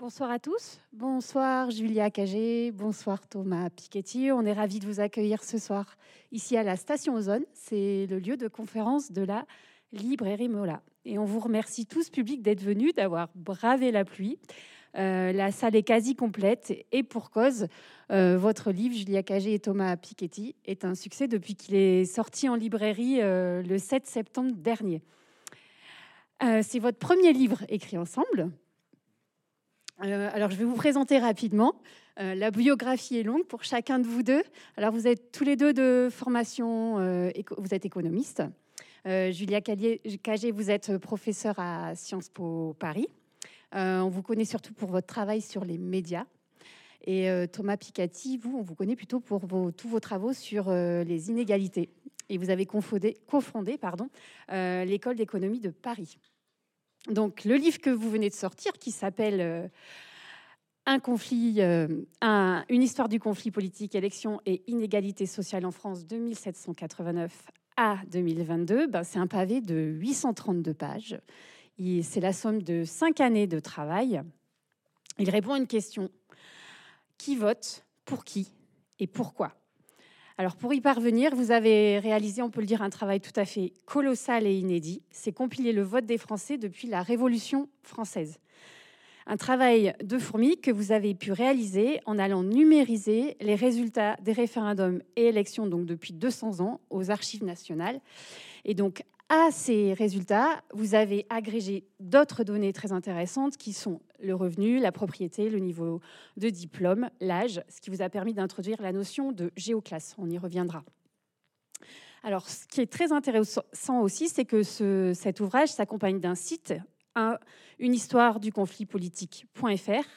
Bonsoir à tous. Bonsoir Julia Cagé. Bonsoir Thomas Piketty. On est ravis de vous accueillir ce soir ici à la station Ozone. C'est le lieu de conférence de la librairie Mola. Et on vous remercie tous publics d'être venus, d'avoir bravé la pluie. Euh, la salle est quasi complète et pour cause, euh, votre livre, Julia Cagé et Thomas Piketty, est un succès depuis qu'il est sorti en librairie euh, le 7 septembre dernier. C'est votre premier livre écrit ensemble. Euh, alors, je vais vous présenter rapidement. Euh, la biographie est longue pour chacun de vous deux. Alors, vous êtes tous les deux de formation, euh, vous êtes économiste. Julia Cagé, vous êtes professeur à Sciences Po Paris. on vous connaît surtout pour votre travail sur les médias. Et Thomas Picati, vous, on vous connaît plutôt pour tous vos travaux sur les inégalités. Et vous avez cofondé pardon, l'école d'économie de Paris. Donc, le livre que vous venez de sortir, qui s'appelle euh, Un conflit, euh, une histoire du conflit politique, élection et inégalité sociale en France de 1789 à 2022, ben, c'est un pavé de 832 pages. C'est la somme de cinq années de travail. Il répond à une question qui vote, pour qui et pourquoi? Alors pour y parvenir, vous avez réalisé, on peut le dire, un travail tout à fait colossal et inédit. C'est compiler le vote des Français depuis la Révolution française. Un travail de fourmi que vous avez pu réaliser en allant numériser les résultats des référendums et élections donc depuis 200 ans aux archives nationales. Et donc à ces résultats, vous avez agrégé d'autres données très intéressantes qui sont le revenu, la propriété, le niveau de diplôme, l'âge, ce qui vous a permis d'introduire la notion de géoclasse. On y reviendra. Alors, ce qui est très intéressant aussi, c'est que cet ouvrage s'accompagne d'un site, une histoire du conflit politique.fr,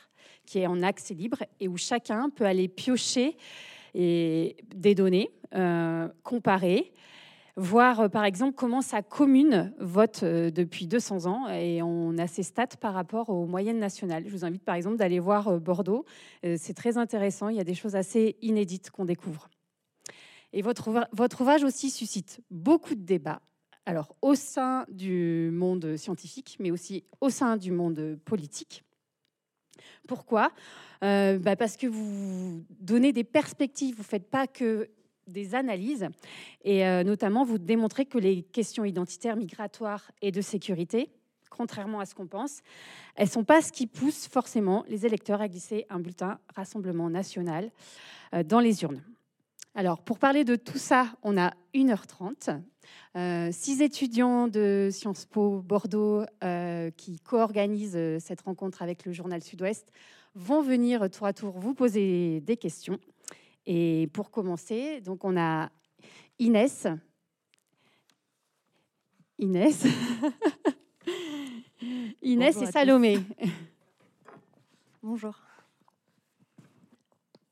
qui est en accès libre et où chacun peut aller piocher des données, euh, comparer, voir euh, par exemple comment sa commune vote euh, depuis 200 ans et on a ses stats par rapport aux moyennes nationales. Je vous invite par exemple d'aller voir euh, Bordeaux. C'est très intéressant, il y a des choses assez inédites qu'on découvre. Et votre, votre ouvrage aussi suscite beaucoup de débats, alors au sein du monde scientifique, mais aussi au sein du monde politique. Pourquoi? Bah Parce que vous donnez des perspectives, vous ne faites pas que des analyses et euh, notamment vous démontrez que les questions identitaires, migratoires et de sécurité, contrairement à ce qu'on pense, elles sont pas ce qui pousse forcément les électeurs à glisser un bulletin Rassemblement national euh, dans les urnes. Alors, pour parler de tout ça, on a 1h30. Euh, six étudiants de Sciences Po Bordeaux qui co-organisent cette rencontre avec le journal Sud-Ouest vont venir tour à tour vous poser des questions. Et pour commencer, donc on a Inès. Inès. Inès et Salomé. Bonjour.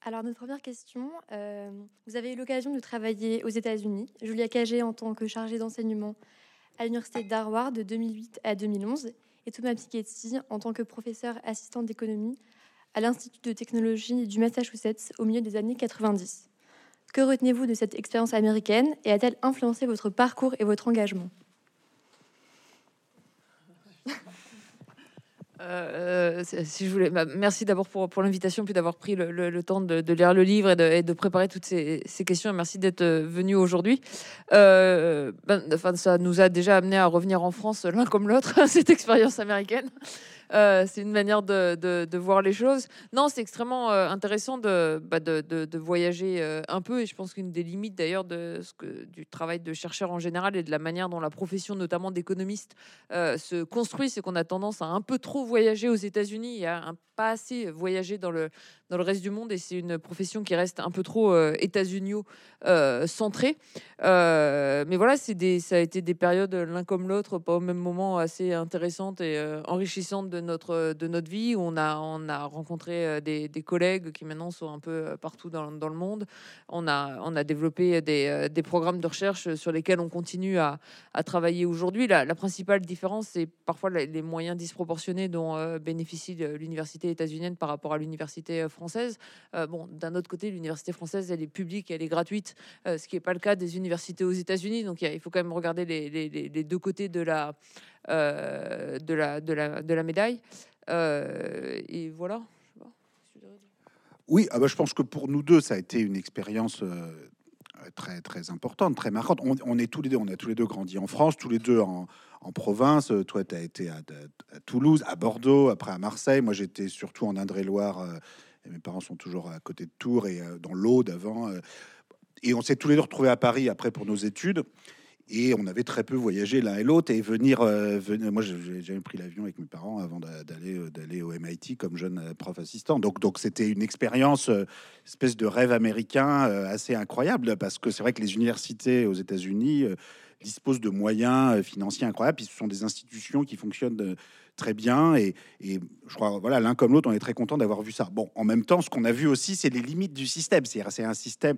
Alors, notre première question, euh, vous avez eu l'occasion de travailler aux États-Unis. Julia Cagé en tant que chargée d'enseignement à l'Université d'Harvard de 2008 à 2011 et Thomas Piketty en tant que professeur assistant d'économie à l'Institut de technologie du Massachusetts au milieu des années 90. Que retenez-vous de cette expérience américaine et a-t-elle influencé votre parcours et votre engagement? Euh, si je voulais, bah, merci d'abord pour, pour l'invitation, puis d'avoir pris le, temps de, lire le livre et de, préparer toutes ces, questions. merci d'être euh, venu aujourd'hui. Euh, ben, enfin, ça nous a déjà amené à revenir en France l'un comme l'autre, cette expérience américaine. Euh, c'est une manière de, voir les choses. Non, c'est extrêmement euh, intéressant bah, de, de, voyager euh, un peu. Et je pense qu'une des limites d'ailleurs de ce que, du travail de chercheur en général et de la manière dont la profession, notamment d'économiste, se construit, c'est qu'on a tendance à un peu trop voyager aux États-Unis et à pas assez voyager dans le, dans le reste du monde. Et c'est une profession qui reste un peu trop états-unio centrée. mais voilà, ça a été des périodes l'un comme l'autre, pas au même moment, assez intéressantes et enrichissantes notre, de notre vie, on a, on a rencontré euh, des, collègues qui maintenant sont un peu euh, partout dans, le monde. On a, on a développé des, euh, des, programmes de recherche sur lesquels on continue à, à travailler aujourd'hui. La, principale différence, c'est parfois les moyens disproportionnés dont bénéficie l'université états-unienne par rapport à l'université française. bon, d'un autre côté, l'université française, elle est publique, elle est gratuite, ce qui n'est pas le cas des universités aux États-Unis. Donc, il faut quand même regarder les, les, deux côtés de la, de, la, de, la, de la médaille. et voilà. Oui, ah bah, je pense que pour nous deux, ça a été une expérience très très importante, très marquante. On, est tous les deux, on a tous les deux grandi en France, tous les deux en, province. Toi, tu as été à, Toulouse, à Bordeaux, après à Marseille. Moi, j'étais surtout en Indre-et-Loire. et mes parents sont toujours à côté de Tours et dans l'Aude avant. et on s'est tous les deux retrouvés à Paris après pour nos études. Et on avait très peu voyagé l'un et l'autre et venir, euh, moi j'ai jamais pris l'avion avec mes parents avant d'aller euh, d'aller au MIT comme jeune euh, prof assistant. Donc donc c'était une expérience, espèce de rêve américain assez incroyable parce que c'est vrai que les universités aux États-Unis disposent de moyens financiers incroyables. Ce sont des institutions qui fonctionnent très bien et, et je crois voilà l'un comme l'autre on est très content d'avoir vu ça. Bon en même temps ce qu'on a vu aussi c'est les limites du système. C'est-à-dire c'est un système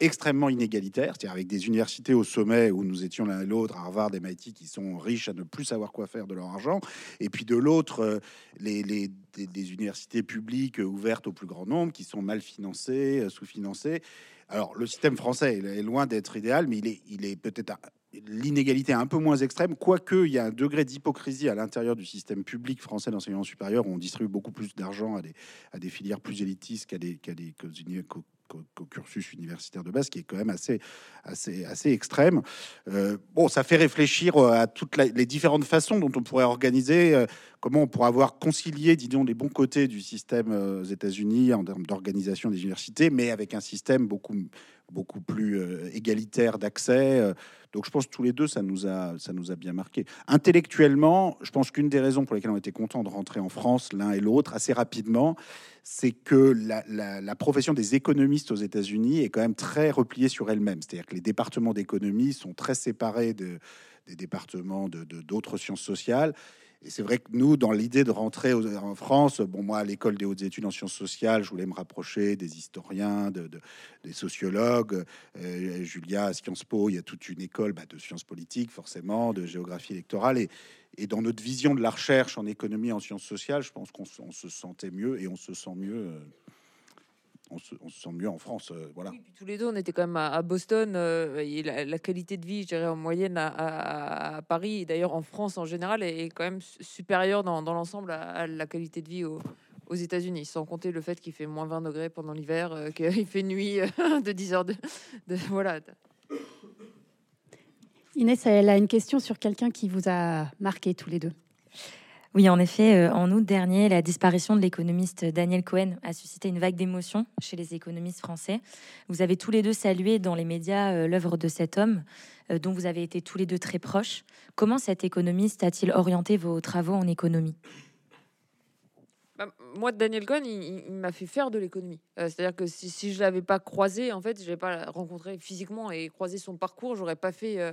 extrêmement inégalitaire, c'est-à-dire avec des universités au sommet où nous étions l'un et l'autre, Harvard et MIT, qui sont riches à ne plus savoir quoi faire de leur argent, et puis de l'autre, euh, les, des, universités publiques ouvertes au plus grand nombre, qui sont mal financées, euh, sous-financées. Alors, le système français est loin d'être idéal, mais il est, peut-être l'inégalité un peu moins extrême, quoique il y a un degré d'hypocrisie à l'intérieur du système public français d'enseignement supérieur, où on distribue beaucoup plus d'argent à des, filières plus élitistes qu'à des, qu'à des, qu'au cursus universitaire de base, qui est quand même assez, assez, assez extrême. Euh, bon, ça fait réfléchir euh, à toutes les différentes façons dont on pourrait organiser, euh, comment on pourrait avoir concilié, disons, les bons côtés du système aux États-Unis en termes d'organisation des universités, mais avec un système beaucoup, beaucoup plus égalitaire d'accès. Donc je pense que tous les deux, ça nous a, ça nous a bien marqué. Intellectuellement, je pense qu'une des raisons pour lesquelles on était content de rentrer en France, l'un et l'autre, assez rapidement, c'est que la, profession des économistes aux États-Unis est quand même très repliée sur elle-même. C'est-à-dire que les départements d'économie sont très séparés de, des départements de d'autres sciences sociales. Et c'est vrai que nous, dans l'idée de rentrer en France, bon, moi, à l'école des hautes études en sciences sociales, je voulais me rapprocher des historiens, de, des sociologues. Euh, Julia, à Sciences Po, il y a toute une école bah, de sciences politiques, forcément, de géographie électorale. Et, dans notre vision de la recherche en économie en sciences sociales, je pense qu'on se sentait mieux et on se sent mieux. Euh, on se, sent mieux en France. Euh, voilà. tous les deux, on était quand même à, Boston. Euh, et la, qualité de vie, je dirais, en moyenne à, Paris, et d'ailleurs en France en général, est, quand même supérieure dans, l'ensemble à, la qualité de vie aux États-Unis, sans compter le fait qu'il fait moins 20 degrés pendant l'hiver, euh, qu'il fait nuit de 10 heures de, de, voilà. Inès, elle a une question sur quelqu'un qui vous a marqué tous les deux. Oui, en effet, euh, en août dernier, la disparition de l'économiste Daniel Cohen a suscité une vague d'émotion chez les économistes français. Vous avez tous les deux salué dans les médias euh, l'œuvre de cet homme, euh, dont vous avez été tous les deux très proches. Comment cet économiste a-t-il orienté vos travaux en économie? Bah, moi, Daniel Cohen, il, m'a fait faire de l'économie. Euh, c'est-à-dire que si, je l'avais pas croisé, en fait, je l'avais pas rencontré physiquement et croisé son parcours, j'aurais pas fait, euh,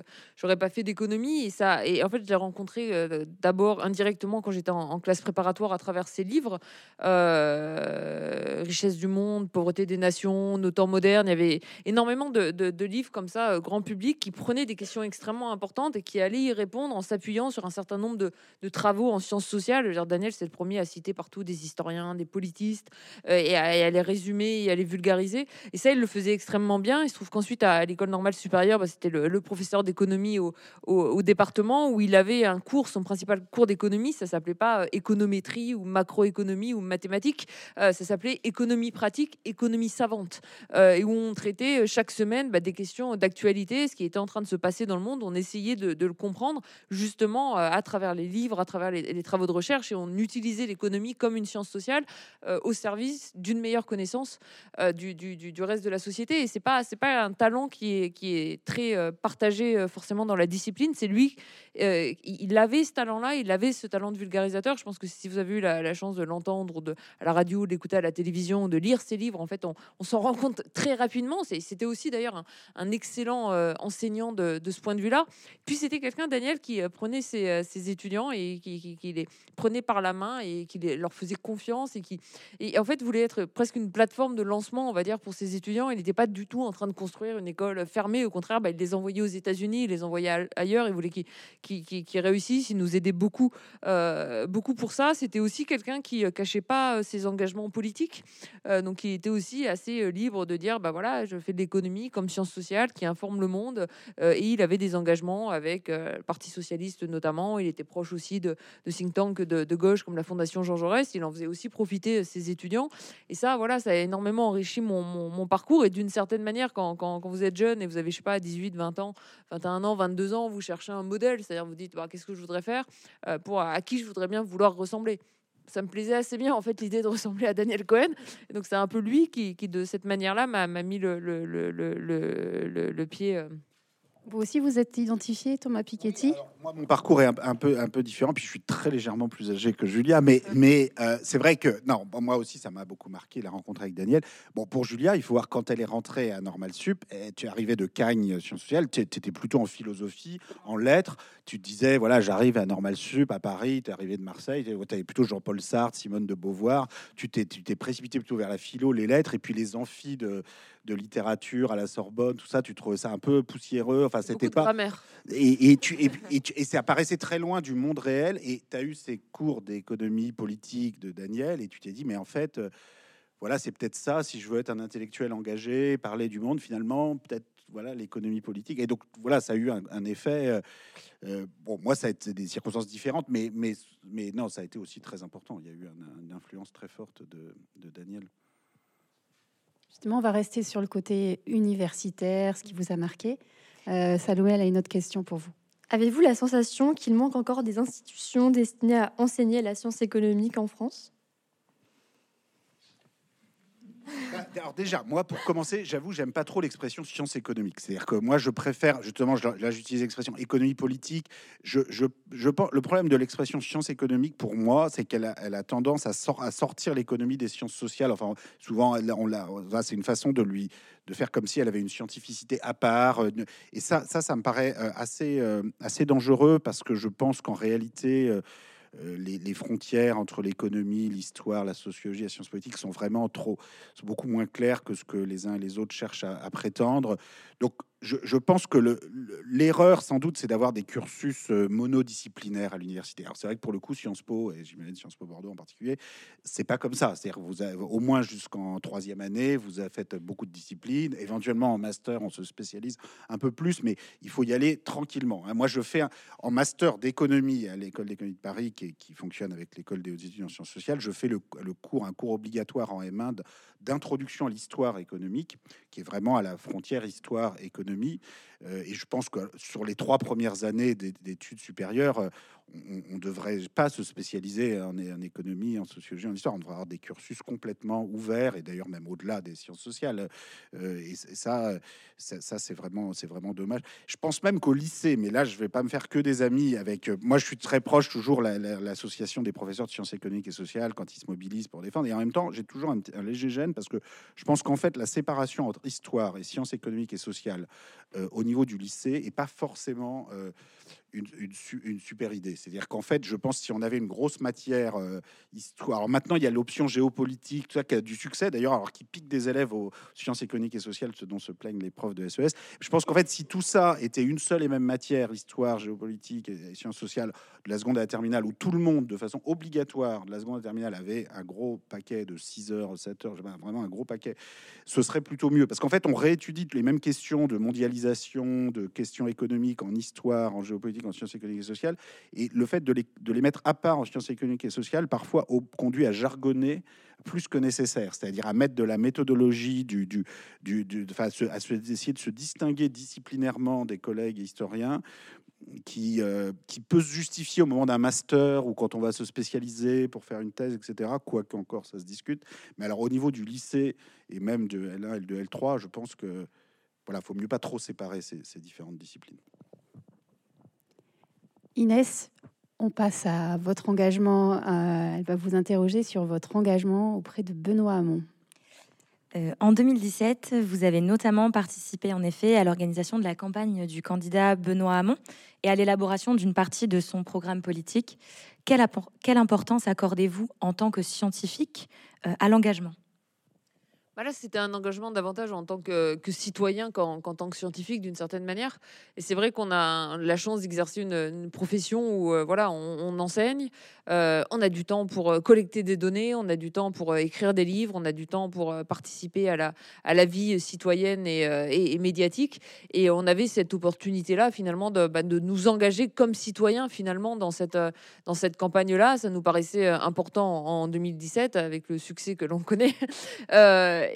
fait d'économie. Et et en fait, je l'ai rencontré euh, d'abord indirectement quand j'étais en, classe préparatoire à travers ses livres, Richesse du monde, Pauvreté des nations, Nos temps modernes. Il y avait énormément de, livres comme ça, grand public, qui prenaient des questions extrêmement importantes et qui allaient y répondre en s'appuyant sur un certain nombre de, de travaux en sciences sociales. Daniel, c'est le premier à citer partout des des historiens, des politistes, euh, et, à, les résumer et à les vulgariser. Et ça, il le faisait extrêmement bien. Il se trouve qu'ensuite, à l'école normale supérieure, bah, c'était le, professeur d'économie au, département où il avait un cours, son principal cours d'économie, ça s'appelait pas euh, économétrie ou macroéconomie ou mathématiques, euh, ça s'appelait économie pratique, économie savante, et où on traitait chaque semaine bah, des questions d'actualité, ce qui était en train de se passer dans le monde. On essayait de, le comprendre justement à travers les livres, à travers les, les travaux de recherche, et on utilisait l'économie comme une science sociale euh, au service d'une meilleure connaissance euh, du, du, du, reste de la société. Et c'est pas c'est pas un talent qui est qui est très euh, partagé forcément dans la discipline. C'est lui, il avait ce talent-là, il avait ce talent de vulgarisateur. Je pense que si vous avez eu la, chance de l'entendre de à la radio, d'écouter à la télévision, de lire ses livres, en fait, on, on s'en rend compte très rapidement. C'était aussi d'ailleurs un, excellent enseignant de, de, ce point de vue-là. Puis c'était quelqu'un, Daniel, qui prenait ses, ses, étudiants et qui, qui les prenait par la main et qui les, leur faisait confiance et qui, et en fait, voulait être presque une plateforme de lancement, on va dire, pour ses étudiants. Il n'était pas du tout en train de construire une école fermée. Au contraire, bah, il les envoyait aux États-Unis, il les envoyait ailleurs. Il voulait qu'ils réussissent. Il nous aidait beaucoup, euh, beaucoup pour ça. C'était aussi quelqu'un qui cachait pas ses engagements politiques. donc, il était aussi assez libre de dire, bah voilà, je fais de l'économie comme science sociale qui informe le monde. et il avait des engagements avec le Parti socialiste notamment. Il était proche aussi de, de think tanks de, gauche comme la Fondation Jean Jaurès. Il en faisait aussi profiter ses étudiants. Et ça, voilà, ça a énormément enrichi mon, parcours. Et d'une certaine manière, quand, vous êtes jeune et vous avez, je sais pas, 18, 20 ans, 21 ans, 22 ans, vous cherchez un modèle. C'est-à-dire, vous dites, bah, qu'est-ce que je voudrais faire euh, pour à qui je voudrais bien vouloir ressembler ça me plaisait assez bien en fait l'idée de ressembler à Daniel Cohen. Donc c'est un peu lui qui, de cette manière-là, m'a mis le, pied. Vous aussi, vous êtes identifié, Thomas Piketty Moi, mon parcours est un, peu, un peu différent, puis je suis très légèrement plus âgé que Julia, mais, mais euh, c'est vrai que, non, moi aussi, ça m'a beaucoup marqué, la rencontre avec Daniel. Bon, pour Julia, il faut voir, quand elle est rentrée à Normal Sup, eh, tu es arrivé de Cagnes, Sciences Sociales, tu étais plutôt en philosophie, en lettres, tu disais, voilà, j'arrive à Normal Sup, à Paris, tu es arrivé de Marseille, tu avais plutôt Jean-Paul Sartre, Simone de Beauvoir, tu t'es précipité plutôt vers la philo, les lettres, et puis les amphis de de littérature à la Sorbonne, tout ça, tu trouvais ça un peu poussiéreux. Enfin, c'était pas. Et, et, tu, et, et, ça apparaissait très loin du monde réel. Et tu as eu ces cours d'économie politique de Daniel, et tu t'es dit, mais en fait, euh, voilà, c'est peut-être ça, si je veux être un intellectuel engagé, parler du monde, finalement, peut-être voilà l'économie politique. Et donc voilà, ça a eu un, effet. Euh, euh, bon, moi, ça a été des circonstances différentes, mais, mais, mais non, ça a été aussi très important. Il y a eu une influence très forte de, de Daniel. Justement, on va rester sur le côté universitaire, ce qui vous a marqué. Euh, Salomé, elle a une autre question pour vous. Avez-vous la sensation qu'il manque encore des institutions destinées à enseigner la science économique en France? Alors déjà, moi, pour commencer, j'avoue, j'aime pas trop l'expression science économique. C'est-à-dire que moi, je préfère, justement, là, j'utilise l'expression économie politique. Je, je, je, le problème de l'expression science économique, pour moi, c'est qu'elle a, elle a tendance à, à sortir l'économie des sciences sociales. Enfin, souvent, on l'a, c'est une façon de lui, de faire comme si elle avait une scientificité à part. Euh, et ça, ça, ça me paraît euh, assez, euh, assez dangereux parce que je pense qu'en réalité, euh, les, frontières entre l'économie, l'histoire, la sociologie, la science politique sont vraiment trop, sont beaucoup moins claires que ce que les uns et les autres cherchent à, à prétendre. Donc, je, pense que l'erreur, sans doute, c'est d'avoir des cursus euh, monodisciplinaires à l'université. Alors, c'est vrai que pour le coup, Sciences Po, et j'imagine Sciences Po Bordeaux en particulier, c'est pas comme ça. C'est-à-dire vous avez, au moins jusqu'en troisième année, vous avez fait beaucoup de disciplines. Éventuellement, en master, on se spécialise un peu plus, mais il faut y aller tranquillement. Hein. Moi, je fais en master d'économie à l'école d'économie de Paris, qui, qui, fonctionne avec l'école des hautes études en sciences sociales. Je fais le, le cours, un cours obligatoire en M1 d'introduction à l'histoire économique, qui est vraiment à la frontière histoire-économie. Euh, et je pense que sur les trois premières années d'études supérieures, on ne devrait pas se spécialiser en, économie, en sociologie, en histoire. On devrait avoir des cursus complètement ouverts et d'ailleurs même au-delà des sciences sociales. Euh, et, ça, ça, c'est vraiment, vraiment dommage. Je pense même qu'au lycée, mais là, je vais pas me faire que des amis avec. moi, je suis très proche toujours l'association des professeurs de sciences économiques et sociales quand ils se mobilisent pour défendre. Et en même temps, j'ai toujours un, léger gêne parce que je pense qu'en fait, la séparation entre histoire et sciences économiques et sociales au niveau du lycée est pas forcément une, super idée. C'est-à-dire qu'en fait, je pense si on avait une grosse matière euh, histoire. Alors maintenant, il y a l'option géopolitique, tout ça qui a du succès d'ailleurs, alors qui pique des élèves aux sciences économiques et sociales, ce dont se plaignent les profs de SES. E je pense qu'en fait, si tout ça était une seule et même matière, histoire, géopolitique et sciences sociales, de la seconde à la terminale, où tout le monde, de façon obligatoire, de la seconde à la terminale, avait un gros paquet de 6 heures, 7 heures, vraiment un gros paquet, ce serait plutôt mieux. Parce qu'en fait, on réétudie les mêmes questions de mondialisation, de questions économiques en histoire, en géopolitique en sciences économiques et sociales. Et le fait de les, mettre à part en sciences économiques et sociales, parfois conduit à jargonner plus que nécessaire, c'est-à-dire à mettre de la méthodologie, à, essayer de se distinguer disciplinairement des collègues historiens, qui, euh, qui peut se justifier au moment d'un master ou quand on va se spécialiser pour faire une thèse, etc. Quoique encore ça se discute. Mais alors au niveau du lycée et même de L1 et de L3, je pense que voilà, faut mieux pas trop séparer ces différentes disciplines. Inès, on passe à votre engagement. Elle va vous interroger sur votre engagement auprès de Benoît Hamon. Euh, en 2017, vous avez notamment participé en effet à l'organisation de la campagne du candidat Benoît Hamon et à l'élaboration d'une partie de son programme politique. Quelle, quelle importance accordez-vous en tant que scientifique euh, à l'engagement? Bah c'était un engagement davantage en tant que, citoyen qu'en tant que scientifique d'une certaine manière. Et c'est vrai qu'on a la chance d'exercer une, profession où euh, voilà, on, enseigne, euh, on a du temps pour euh, collecter des données, on a du temps pour écrire des livres, on a du temps pour participer à la, à la vie citoyenne et, et, médiatique. Et on avait cette opportunité-là finalement de, bah, de, nous engager comme citoyens finalement dans cette, dans cette campagne-là. Ça nous paraissait important en 2017 avec le succès que l'on connaît.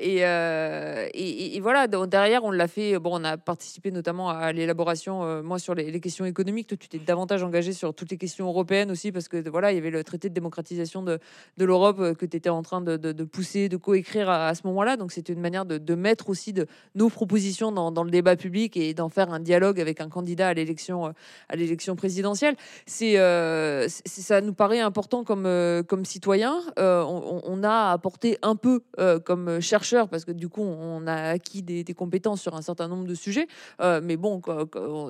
Euh, et, voilà, derrière, on l'a fait. Bon, on a participé notamment à l'élaboration, euh, moi, sur les, questions économiques. Toi, tu t'es davantage engagé sur toutes les questions européennes aussi, parce que voilà, il y avait le traité de démocratisation de, l'Europe euh, que tu étais en train de, pousser, de coécrire à, à ce moment-là. Donc, c'était une manière de, mettre aussi nos propositions dans, le débat public et d'en faire un dialogue avec un candidat à l'élection présidentielle. Ça nous paraît important comme comme citoyen. On, a apporté un peu comme chercheurs, parce que du coup, on a acquis des, compétences sur un certain nombre de sujets. Euh, mais bon,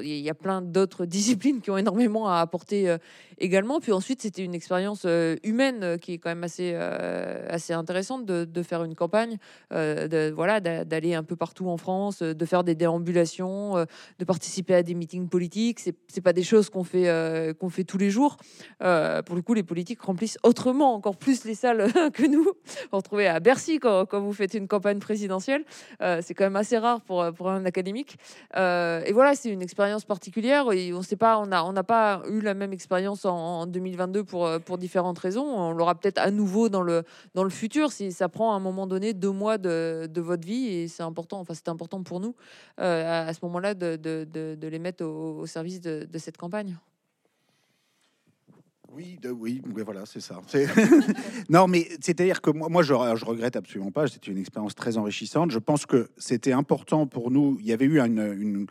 il y a plein d'autres disciplines qui ont énormément à apporter euh, également. Puis ensuite, c'était une expérience euh, humaine qui est quand même assez, assez intéressante de, faire une campagne, de, voilà, d'aller un peu partout en France, de faire des déambulations, de participer à des meetings politiques. C'est pas des choses qu'on fait, qu'on fait tous les jours. pour le coup, les politiques remplissent autrement encore plus les salles que nous. Vous retrouvez à Bercy quand, quand vous faites une campagne présidentielle. Euh, c'est quand même assez rare pour, pour un académique. Euh, et voilà, c'est une expérience particulière. Et on sait pas, on n'a on n'a pas eu la même expérience en, 2022 pour, pour différentes raisons. On l'aura peut-être à nouveau dans le, dans le futur si ça prend à un moment donné deux mois de, de votre vie. Et c'est important, enfin, c'est important pour nous euh, à, ce moment-là de, de, les mettre au service de, cette campagne. Oui, oui, voilà, c'est ça. non, mais c'est-à-dire que moi, moi je, je, regrette absolument pas. C'était une expérience très enrichissante. Je pense que c'était important pour nous. Il y avait eu une,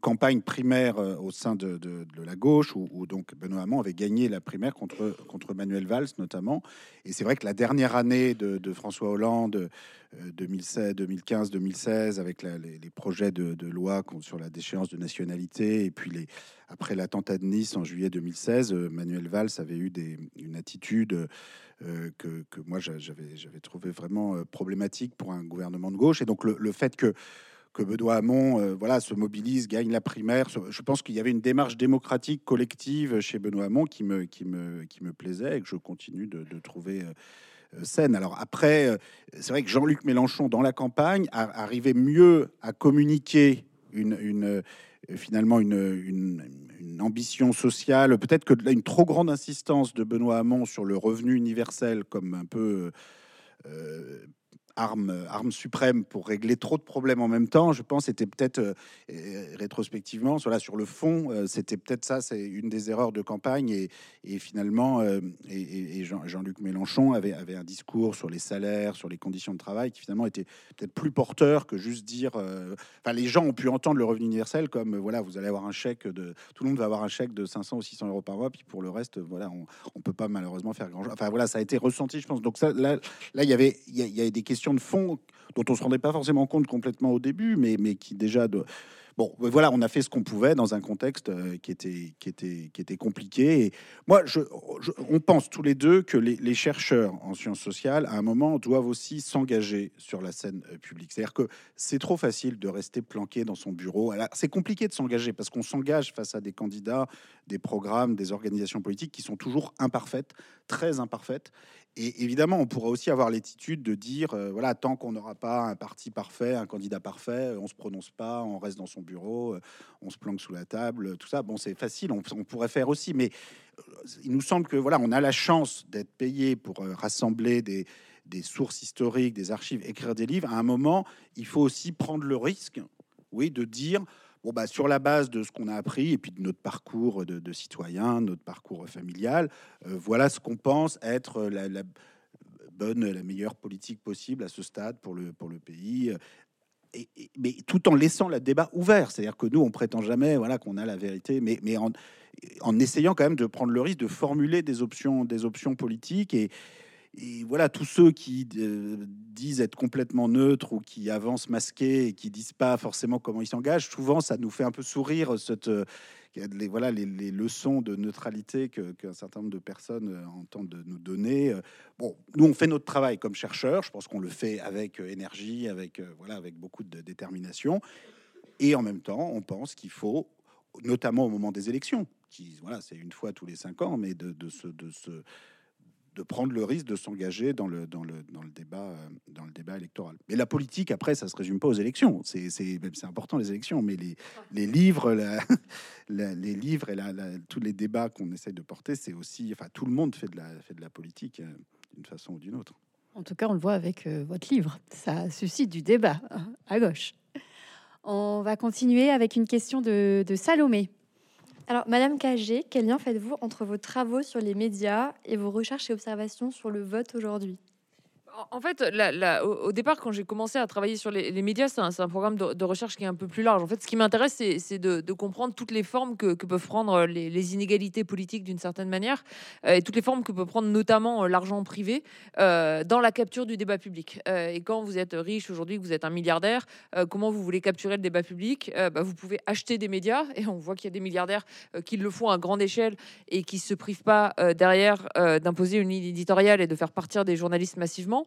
campagne primaire euh, au sein de, la gauche où, donc Benoît Hamon avait gagné la primaire contre, contre Manuel Valls notamment. Et c'est vrai que la dernière année de, François Hollande, 2015-2016, euh, avec les, projets de, loi sur la déchéance de nationalité, et puis les, après l'attentat de Nice en juillet 2016, euh, Manuel Valls avait eu une attitude euh, que, que, moi j'avais trouvé vraiment problématique pour un gouvernement de gauche. Et donc le, fait que que Benoît Hamon voilà, se mobilise, gagne la primaire. Je pense qu'il y avait une démarche démocratique collective chez Benoît Hamon qui me, qui plaisait et que je continue de, trouver euh, scène. Alors après, euh, c'est vrai que Jean-Luc Mélenchon, dans la campagne, arrivait mieux à communiquer une, euh, finalement une, ambition sociale. Peut-être que une trop grande insistance de Benoît Hamon sur le revenu universel comme un peu arme, suprême pour régler trop de problèmes en même temps, je pense, c'était peut-être euh, rétrospectivement, sur, le fond, euh, c'était peut-être ça, c'est une des erreurs de campagne. Et, finalement, euh, Jean-Luc Mélenchon avait, avait un discours sur les salaires, sur les conditions de travail, qui finalement était peut-être plus porteur que juste dire. Enfin, les gens ont pu entendre le revenu universel comme voilà, vous allez avoir un chèque de. Tout le monde va avoir un chèque de 500 ou 600 euros par mois, puis pour le reste, voilà, on, on peut pas malheureusement faire grand chose. Enfin, voilà, ça a été ressenti, je pense. Donc, là, il y avait il y, a des questions de fond dont on se rendait pas forcément compte complètement au début, mais, mais qui déjà de, Bon, voilà, on a fait ce qu'on pouvait dans un contexte euh, qui était, qui était, qui était compliqué. Et moi, je, on pense tous les deux que les, chercheurs en sciences sociales, à un moment, doivent aussi s'engager sur la scène euh, publique. C'est-à-dire que c'est trop facile de rester planqué dans son bureau. C'est compliqué de s'engager parce qu'on s'engage face à des candidats, des programmes, des organisations politiques qui sont toujours imparfaites, très imparfaites. Et évidemment, on pourrait aussi avoir l'attitude de dire, euh, voilà, tant qu'on n'aura pas un parti parfait, un candidat parfait, on se prononce pas, on reste dans son bureau, euh, on se planque sous la table, tout ça. Bon, c'est facile, on, pourrait faire aussi, mais euh, il nous semble que voilà, on a la chance d'être payé pour rassembler des, des sources historiques, des archives, écrire des livres. À un moment, il faut aussi prendre le risque, oui, de dire Bon, bah, sur la base de ce qu'on a appris et puis de notre parcours de, citoyen, notre parcours familial, euh, voilà ce qu'on pense être la, bonne, la meilleure politique possible à ce stade pour le, pour le pays. Mais tout en laissant le débat ouvert. C'est-à-dire que nous, on prétend jamais voilà, qu'on a la vérité, mais, mais en, en, essayant quand même de prendre le risque de formuler des options, des options politiques. Et, et voilà, tous ceux qui euh, disent être complètement neutres ou qui avancent masqués et qui disent pas forcément comment ils s'engagent, souvent ça nous fait un peu sourire cette, euh, les, voilà, les, leçons de neutralité qu'un certain nombre de personnes euh, entendent nous donner. Bon, nous on fait notre travail comme chercheurs, je pense qu'on le fait avec énergie, avec, voilà, avec beaucoup de détermination. Et en même temps, on pense qu'il faut, notamment au moment des élections, qui voilà, c'est une fois tous les cinq ans, mais de, de, se, de, se, de prendre le risque de s'engager dans le, dans, le, dans, le débat, euh, dans le débat électoral. Mais la politique, après, ça se résume pas aux élections. C'est important les élections, mais les, les livres, les livres et tous les débats qu'on essaye de porter, c'est aussi, enfin, tout le monde fait de la, fait de la politique euh, d'une façon ou d'une autre. En tout cas, on le voit avec euh, votre livre. Ça suscite du débat hein, à gauche. On va continuer avec une question de, de Salomé. Alors, Madame Cagé, quel lien faites-vous entre vos travaux sur les médias et vos recherches et observations sur le vote aujourd'hui? En fait, au, départ, quand j'ai commencé à travailler sur les, médias, c'est un, programme de, recherche qui est un peu plus large. En fait, ce qui m'intéresse, c'est de, comprendre toutes les formes que, peuvent prendre les, inégalités politiques d'une certaine manière, euh, et toutes les formes que peut prendre notamment euh, l'argent privé euh, dans la capture du débat public. et quand vous êtes riche aujourd'hui, que vous êtes un milliardaire, comment vous voulez capturer le débat public? Bah, Vous pouvez acheter des médias, et on voit qu'il y a des milliardaires qui le font à grande échelle et qui se privent pas derrière d'imposer une ligne éditoriale et de faire partir des journalistes massivement.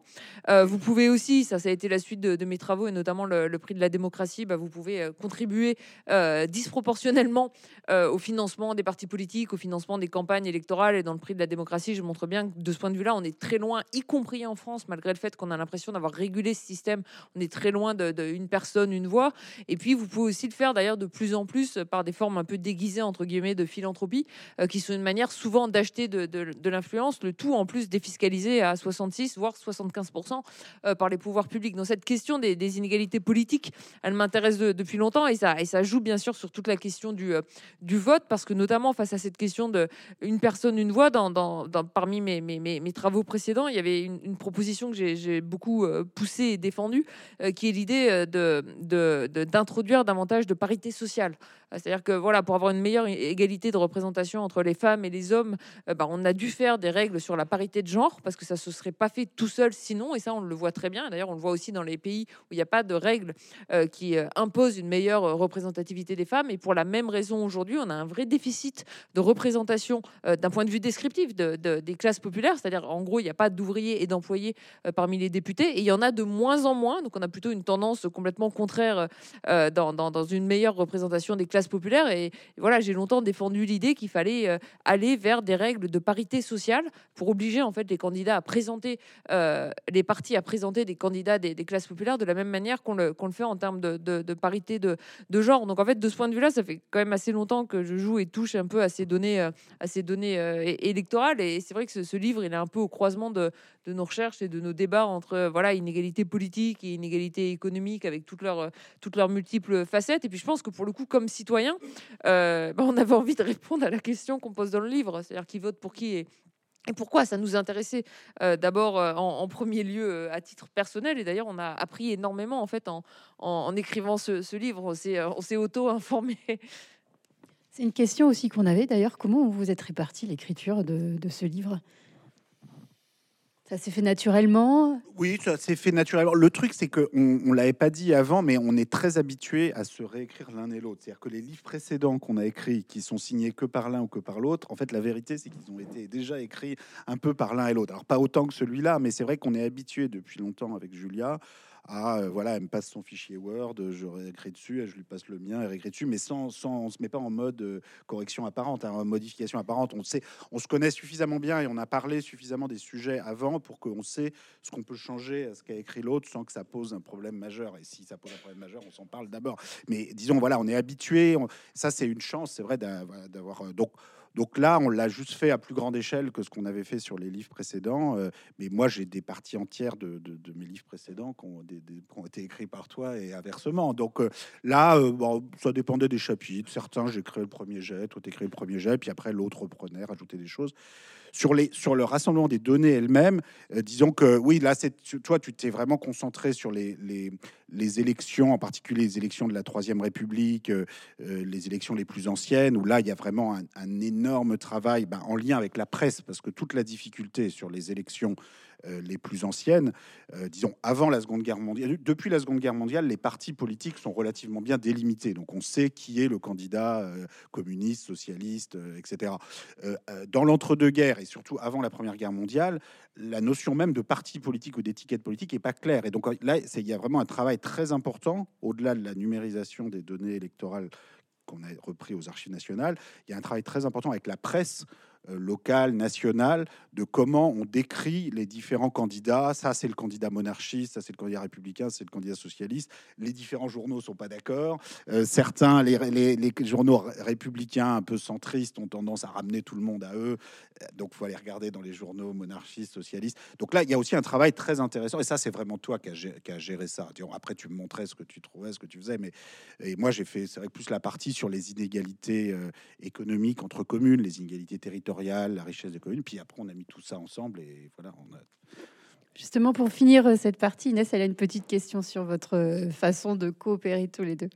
Euh, vous pouvez aussi, ça, ça a été la suite de, mes travaux et notamment le, prix de la démocratie, bah, vous pouvez euh, contribuer euh, disproportionnellement au financement des partis politiques, au financement des campagnes électorales. Et dans le prix de la démocratie, je montre bien que de ce point de vue-là, on est très loin, y compris en France, malgré le fait qu'on a l'impression d'avoir régulé ce système. On est très loin de, une personne, une voix. Et puis, vous pouvez aussi le faire d'ailleurs de plus en plus par des formes un peu déguisées, entre guillemets, de philanthropie, qui sont une manière souvent d'acheter de, de l'influence, le tout en plus défiscalisé à 66, voire 60 75% euh, par les pouvoirs publics. Donc cette question des, inégalités politiques, elle m'intéresse depuis longtemps et ça, et ça joue bien sûr sur toute la question du, euh, du vote parce que notamment face à cette question de une personne, une voix, dans, dans, parmi mes, mes, mes, travaux précédents, il y avait une, proposition que j'ai beaucoup euh, poussée et défendue qui est l'idée d'introduire de, davantage de parité sociale. C'est-à-dire que voilà, pour avoir une meilleure égalité de représentation entre les femmes et les hommes, bah, on a dû faire des règles sur la parité de genre parce que ça se serait pas fait tout seul sinon, et ça on le voit très bien, d'ailleurs on le voit aussi dans les pays où il n'y a pas de règles euh, qui euh, imposent une meilleure euh, représentativité des femmes, et pour la même raison aujourd'hui on a un vrai déficit de représentation d'un point de vue descriptif de, des classes populaires, c'est-à-dire en gros il n'y a pas d'ouvriers et d'employés parmi les députés, et il y en a de moins en moins, donc on a plutôt une tendance complètement contraire dans, une meilleure représentation des classes populaires, et, voilà j'ai longtemps défendu l'idée qu'il fallait aller vers des règles de parité sociale pour obliger en fait les candidats à présenter euh, les partis à présenter des candidats des, classes populaires de la même manière qu'on le, le, fait en termes de, parité de, genre. Donc en fait, de ce point de vue-là, ça fait quand même assez longtemps que je joue et touche un peu à ces données, euh, à ces données euh, électorales. Et c'est vrai que ce, livre, il est un peu au croisement de, nos recherches et de nos débats entre voilà inégalité politique et inégalité économique avec toutes leurs, toutes leurs multiples facettes. Et puis je pense que pour le coup, comme citoyen, bah, on avait envie de répondre à la question qu'on pose dans le livre, c'est-à-dire qui vote pour qui et pourquoi ça nous intéressait euh, D'abord, euh, en, premier lieu, euh, à titre personnel. Et d'ailleurs, on a appris énormément en fait en, écrivant ce, livre. On s'est auto-informé. C'est une question aussi qu'on avait d'ailleurs. Comment vous êtes réparti l'écriture de ce livre? Ça s'est fait naturellement Oui, ça s'est fait naturellement. Le truc, c'est qu'on ne l'avait pas dit avant, mais on est très habitué à se réécrire l'un et l'autre. C'est-à-dire que les livres précédents qu'on a écrits, qui sont signés que par l'un ou que par l'autre, en fait, la vérité, c'est qu'ils ont été déjà écrits un peu par l'un et l'autre. Alors, pas autant que celui-là, mais c'est vrai qu'on est habitué depuis longtemps avec Julia ah voilà, elle me passe son fichier Word, je réécris dessus, je lui passe le mien, elle réécrit dessus, mais sans, sans on se met pas en mode euh, correction apparente, hein, modification apparente. On sait, on se connaît suffisamment bien et on a parlé suffisamment des sujets avant pour qu'on sait ce qu'on peut changer à ce qu'a écrit l'autre sans que ça pose un problème majeur. Et si ça pose un problème majeur, on s'en parle d'abord. Mais disons voilà, on est habitué. Ça c'est une chance, c'est vrai d'avoir euh, donc donc là, on l'a juste fait à plus grande échelle que ce qu'on avait fait sur les livres précédents. Euh, mais moi, j'ai des parties entières de, mes livres précédents qui ont, été écrits par toi et inversement. Donc euh, là, euh, bon, ça dépendait des chapitres. Certains, j'ai créé le premier jet, toi, écrit le premier jet, puis après, l'autre reprenait, rajoutait des choses sur, les, sur le rassemblement des données elles-mêmes, euh, disons que oui, là, toi, tu t'es vraiment concentré sur les, les, les, élections, en particulier les élections de la Troisième République, euh, euh, les élections les plus anciennes, où là, il y a vraiment un, énorme travail ben, en lien avec la presse, parce que toute la difficulté sur les élections les plus anciennes. disons, avant la Seconde Guerre mondiale, depuis la Seconde Guerre mondiale, les partis politiques sont relativement bien délimités. Donc on sait qui est le candidat communiste, socialiste, etc. dans l'entre-deux-guerres et surtout avant la Première Guerre mondiale, la notion même de parti politique ou d'étiquette politique n'est pas claire. Et donc là, il y a vraiment un travail très important, au-delà de la numérisation des données électorales qu'on a repris aux archives nationales, il y a un travail très important avec la presse euh, local, national, de comment on décrit les différents candidats. Ça, c'est le candidat monarchiste, ça, c'est le candidat républicain, c'est le candidat socialiste. Les différents journaux sont pas d'accord. Euh, certains, les, journaux républicains un peu centristes, ont tendance à ramener tout le monde à eux. Donc, faut aller regarder dans les journaux monarchistes, socialistes. Donc là, il y a aussi un travail très intéressant. Et ça, c'est vraiment toi qui as, géré ça. Après, tu me montrais ce que tu trouvais, ce que tu faisais. Mais et moi, j'ai fait, c'est vrai, plus la partie sur les inégalités euh, économiques entre communes, les inégalités territoriales la richesse des communes. Puis après, on a mis tout ça ensemble et voilà. On a... Justement, pour finir euh, cette partie, Inès, elle a une petite question sur votre euh, façon de coopérer tous les deux.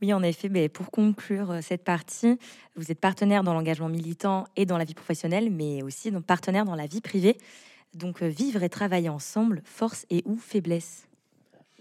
Oui, en effet, mais pour conclure euh, cette partie, vous êtes partenaire dans l'engagement militant et dans la vie professionnelle, mais aussi donc partenaire dans la vie privée. Donc vivre et travailler ensemble, force et ou faiblesse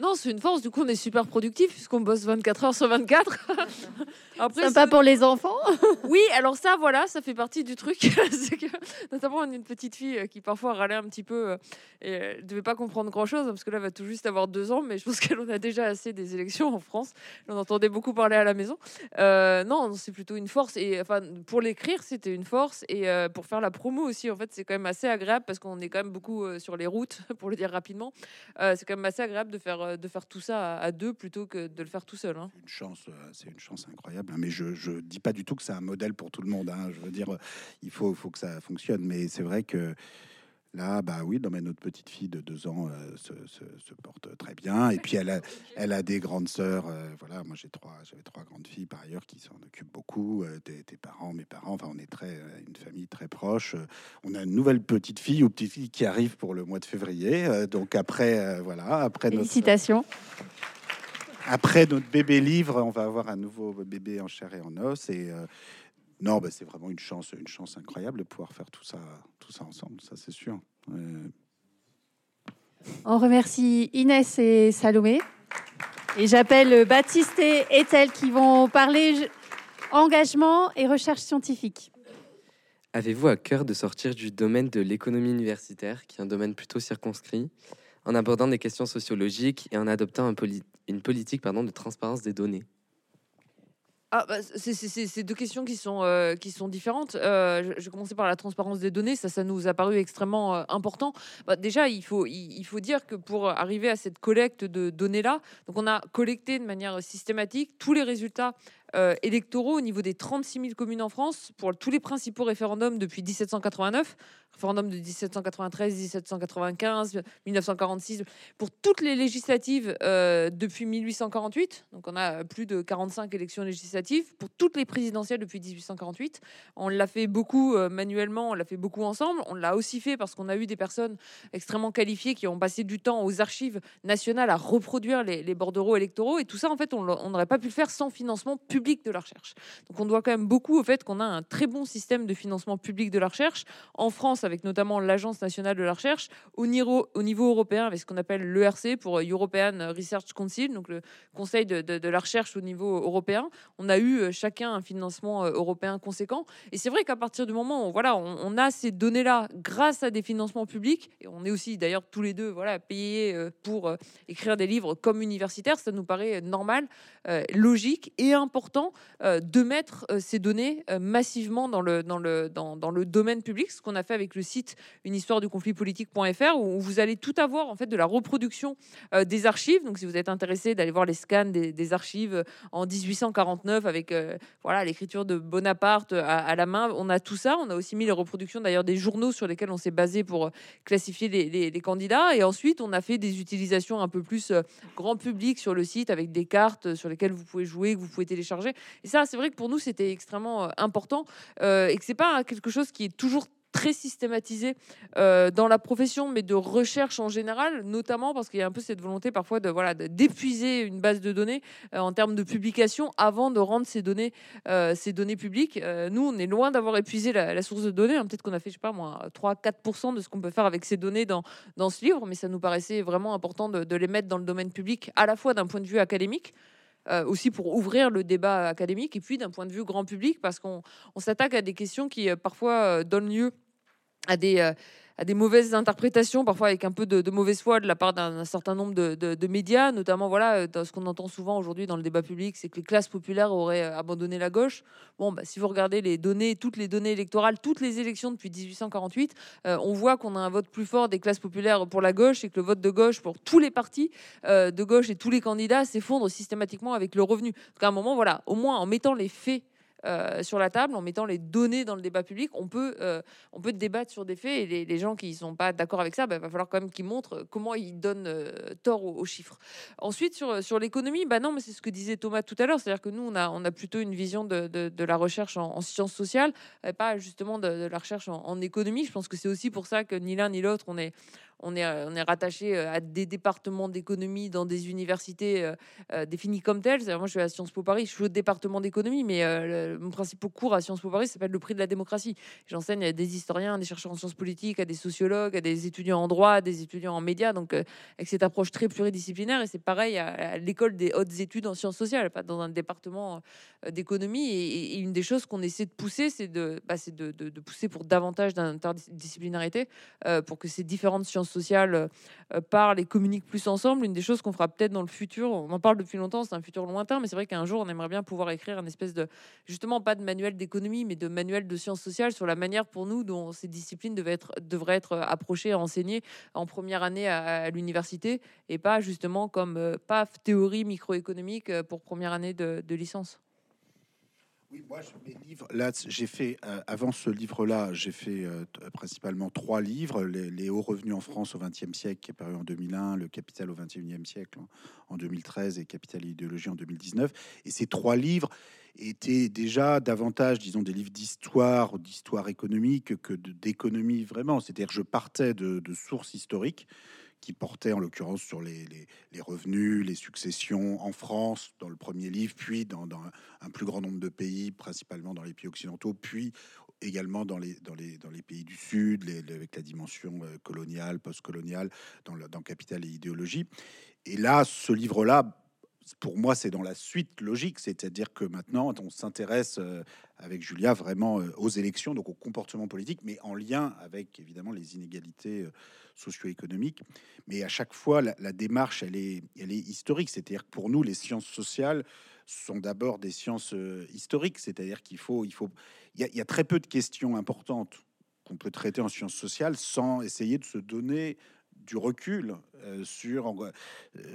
non, c'est une force. Du coup, on est super productif puisqu'on bosse 24 heures sur 24. Après, pas pour les enfants. oui, alors ça, voilà, ça fait partie du truc. que, notamment, on a une petite fille euh, qui parfois râlait un petit peu euh, et elle devait pas comprendre grand chose parce que là, elle va tout juste avoir deux ans, mais je pense qu'elle en a déjà assez des élections en France. On entendait beaucoup parler à la maison. Euh, non, c'est plutôt une force. Et enfin, pour l'écrire, c'était une force et pour faire la promo aussi, en fait, c'est quand même assez agréable parce qu'on est quand même beaucoup sur les routes, pour le dire rapidement. c'est quand même assez agréable de faire euh, de faire tout ça à, deux plutôt que de le faire tout seul. Hein. Une chance, euh, c'est une chance incroyable. Hein. Mais je, je dis pas du tout que c'est un modèle pour tout le monde. Hein. Je veux dire, il faut, faut que ça fonctionne. Mais c'est vrai que Là, bah oui, dans notre petite fille de deux ans euh, se, porte très bien. Et puis elle a, elle a des grandes sœurs. voilà, moi j'ai trois, j'avais trois grandes filles par ailleurs qui s'en occupent beaucoup. tes, parents, mes parents. Enfin, on est très une famille très proche. on a une nouvelle petite fille ou petite fille qui arrive pour le mois de février. donc après, voilà, après félicitations. après notre bébé livre, on va avoir un nouveau bébé en chair et en os et non, bah, c'est vraiment une chance, une chance incroyable de pouvoir faire tout ça, tout ça ensemble, ça c'est sûr. On remercie Inès et Salomé. Et j'appelle Baptiste et Ethel qui vont parler engagement et recherche scientifique. Avez-vous à cœur de sortir du domaine de l'économie universitaire, qui est un domaine plutôt circonscrit, en abordant des questions sociologiques et en adoptant un une politique pardon, de transparence des données? Ah, bah, c'est deux questions qui sont, euh, différentes. Euh, je, commencer par la transparence des données. Ça, ça nous a paru extrêmement euh, important. Bah, déjà, il faut, il, faut dire que pour arriver à cette collecte de données-là, on a collecté de manière systématique tous les résultats électoraux au niveau des 36 000 communes en France pour tous les principaux référendums depuis 1789 référendum de 1793, 1795, 1946, pour toutes les législatives euh, depuis 1848. Donc on a plus de 45 élections législatives pour toutes les présidentielles depuis 1848. On l'a fait beaucoup euh, manuellement, on l'a fait beaucoup ensemble. On l'a aussi fait parce qu'on a eu des personnes extrêmement qualifiées qui ont passé du temps aux archives nationales à reproduire les bordereaux électoraux. Et tout ça, en fait, on n'aurait pas pu le faire sans financement public de la recherche. Donc on doit quand même beaucoup au fait qu'on a un très bon système de financement public de la recherche. En France, avec notamment l'Agence nationale de la recherche, au niveau, au niveau européen, avec ce qu'on appelle l'ERC pour European Research Council, donc le Conseil de, la recherche au niveau européen. On a eu euh, chacun un financement euh, européen conséquent. Et c'est vrai qu'à partir du moment où voilà, on, a ces données-là grâce à des financements publics, et on est aussi d'ailleurs tous les deux voilà, payés euh, pour écrire des livres comme universitaires, ça nous paraît normal, logique et important de mettre ces données massivement dans le, domaine public, ce qu'on a fait avec le site une histoire du conflit politique.fr où vous allez tout avoir en fait de la reproduction euh, des archives. Donc si vous êtes intéressé d'aller voir les scans des, archives euh, en 1849 avec euh, voilà l'écriture de Bonaparte à, la main, on a tout ça. On a aussi mis les reproductions d'ailleurs des journaux sur lesquels on s'est basé pour classifier les, candidats. Et ensuite on a fait des utilisations un peu plus grand public sur le site avec des cartes sur lesquelles vous pouvez jouer, que vous pouvez télécharger. Et ça c'est vrai que pour nous c'était extrêmement important et que c'est pas quelque chose qui est toujours très systématisé euh, dans la profession, mais de recherche en général, notamment parce qu'il y a un peu cette volonté parfois de voilà d'épuiser une base de données euh, en termes de publication avant de rendre ces données, euh, ces données publiques. nous, on est loin d'avoir épuisé la, source de données. Hein. Peut-être qu'on a fait, je sais pas moi, 3-4% de ce qu'on peut faire avec ces données dans, dans ce livre, mais ça nous paraissait vraiment important de les mettre dans le domaine public, à la fois d'un point de vue académique, euh, aussi pour ouvrir le débat académique et puis d'un point de vue grand public parce qu'on s'attaque à des questions qui euh, parfois euh, donnent lieu à des, à des mauvaises interprétations, parfois avec un peu de, mauvaise foi de la part d'un certain nombre de, médias, notamment voilà, ce qu'on entend souvent aujourd'hui dans le débat public, c'est que les classes populaires auraient euh, abandonné la gauche. Bon, bah, si vous regardez les données, toutes les données électorales, toutes les élections depuis 1848, euh, on voit qu'on a un vote plus fort des classes populaires pour la gauche et que le vote de gauche pour tous les partis euh, de gauche et tous les candidats s'effondre systématiquement avec le revenu. Donc à un moment, voilà, au moins en mettant les faits euh, sur la table, en mettant les données dans le débat public, on peut, euh, on peut débattre sur des faits. Et les, gens qui ne sont pas d'accord avec ça, il bah, va falloir quand même qu'ils montrent comment ils donnent euh, tort aux, chiffres. Ensuite, sur, sur l'économie, bah non, mais c'est ce que disait Thomas tout à l'heure, c'est-à-dire que nous, on a, on a plutôt une vision de, de, la recherche en, sciences sociales, pas justement de, la recherche en, économie. Je pense que c'est aussi pour ça que ni l'un ni l'autre, on est, on est, on est rattaché à des départements d'économie dans des universités définies comme telles. Moi, je suis à Sciences Po Paris, je suis au département d'économie, mais mon principal cours à Sciences Po Paris s'appelle le prix de la démocratie. J'enseigne à des historiens, des chercheurs en sciences politiques, à des sociologues, à des étudiants en droit, à des étudiants en médias, donc avec cette approche très pluridisciplinaire. Et c'est pareil à, l'école des hautes études en sciences sociales, pas dans un département d'économie. Et, une des choses qu'on essaie de pousser, c'est de, bah, de, pousser pour davantage d'interdisciplinarité, pour que ces différentes sciences sociales euh, parlent et communiquent plus ensemble. Une des choses qu'on fera peut-être dans le futur, on en parle depuis longtemps, c'est un futur lointain, mais c'est vrai qu'un jour, on aimerait bien pouvoir écrire un espèce de, justement, pas de manuel d'économie, mais de manuel de sciences sociales sur la manière pour nous dont ces disciplines devaient être, devraient être approchées, enseignées en première année à, l'université, et pas justement comme, euh, paf, théorie microéconomique euh, pour première année de licence. Moi, mes livres, là, j'ai fait, euh, avant ce livre-là, j'ai fait euh, principalement trois livres les, hauts revenus en France au XXe siècle, qui est paru en 2001, Le Capital au XXIe siècle en, 2013 et Capital et idéologie en 2019. Et ces trois livres étaient déjà davantage, disons, des livres d'histoire, d'histoire économique que d'économie vraiment. C'est-à-dire que je partais de, de sources historiques qui portait en l'occurrence sur les, revenus, les successions en France dans le premier livre, puis dans, un plus grand nombre de pays, principalement dans les pays occidentaux, puis également dans les, pays du Sud, avec la dimension euh, coloniale, postcoloniale, dans, dans Capital et idéologie. Et là, ce livre-là pour moi, c'est dans la suite logique, c'est-à-dire que maintenant, on s'intéresse euh, avec Julia vraiment euh, aux élections, donc au comportement politique, mais en lien avec évidemment les inégalités euh, socio-économiques. Mais à chaque fois, la, démarche, elle est, elle est historique, c'est-à-dire que pour nous, les sciences sociales sont d'abord des sciences historiques, c'est-à-dire qu'il faut, il faut, il y, a, très peu de questions importantes qu'on peut traiter en sciences sociales sans essayer de se donner du recul euh, sur euh,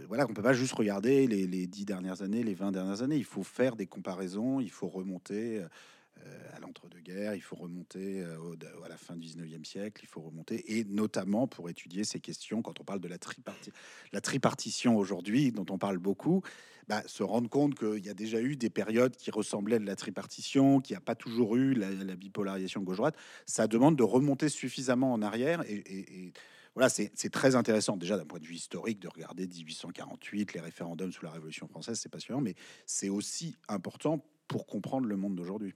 voilà qu'on peut pas juste regarder les, dix dernières années, les 20 dernières années. Il faut faire des comparaisons, il faut remonter euh, à l'entre-deux-guerres, il faut remonter à la fin du 19e siècle, il faut remonter, et notamment pour étudier ces questions, quand on parle de la, triparti la tripartition aujourd'hui, dont on parle beaucoup, bah, se rendre compte qu'il y a déjà eu des périodes qui ressemblaient à de la tripartition, qui a pas toujours eu la, bipolarisation gauche-droite, ça demande de remonter suffisamment en arrière et voilà, c'est très intéressant déjà d'un point de vue historique de regarder 1848, les référendums sous la Révolution française, c'est passionnant, mais c'est aussi important pour comprendre le monde d'aujourd'hui.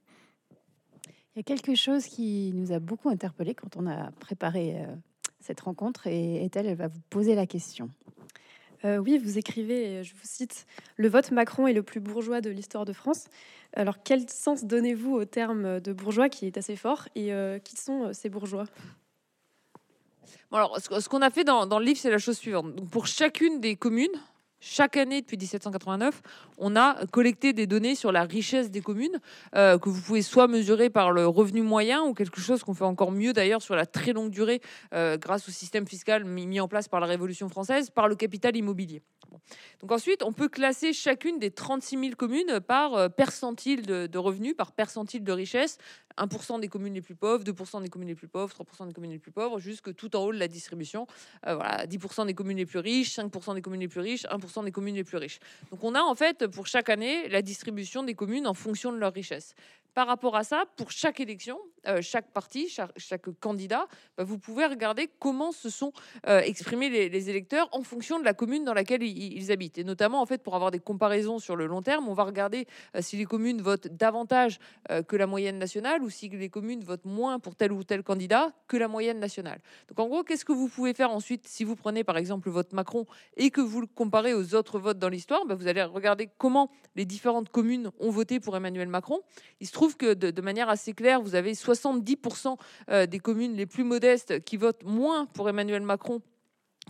Il y a quelque chose qui nous a beaucoup interpellé quand on a préparé euh, cette rencontre et Ethel, elle va vous poser la question. Euh, oui, vous écrivez, je vous cite, Le vote Macron est le plus bourgeois de l'histoire de France. Alors, quel sens donnez-vous au terme de bourgeois qui est assez fort et euh, qui sont ces bourgeois? Alors, ce qu'on a fait dans, le livre, c'est la chose suivante. pour chacune des communes, chaque année depuis 1789, on a collecté des données sur la richesse des communes euh, que vous pouvez soit mesurer par le revenu moyen ou quelque chose qu'on fait encore mieux d'ailleurs sur la très longue durée euh, grâce au système fiscal mis, en place par la Révolution française, par le capital immobilier. Donc ensuite, on peut classer chacune des 36 000 communes par euh, percentile de, de revenus, par percentile de richesse, 1% des communes les plus pauvres, 2% des communes les plus pauvres, 3% des communes les plus pauvres, jusque tout en haut de la distribution. Euh, voilà, 10% des communes les plus riches, 5% des communes les plus riches, 1% des communes les plus riches. Donc on a en fait pour chaque année la distribution des communes en fonction de leur richesse. par rapport à ça, pour chaque élection, euh, chaque parti, chaque, candidat, bah, vous pouvez regarder comment se sont exprimés les, les électeurs en fonction de la commune dans laquelle ils, habitent. Et notamment, en fait, pour avoir des comparaisons sur le long terme, on va regarder euh, si les communes votent davantage euh, que la moyenne nationale ou si les communes votent moins pour tel ou tel candidat que la moyenne nationale. Donc, en gros, qu'est-ce que vous pouvez faire ensuite si vous prenez, par exemple, le vote Macron et que vous le comparez aux autres votes dans l'histoire? Bah, Vous allez regarder comment les différentes communes ont voté pour Emmanuel Macron. Il se trouve que de, de manière assez claire, vous avez 70% euh, des communes les plus modestes qui votent moins pour Emmanuel Macron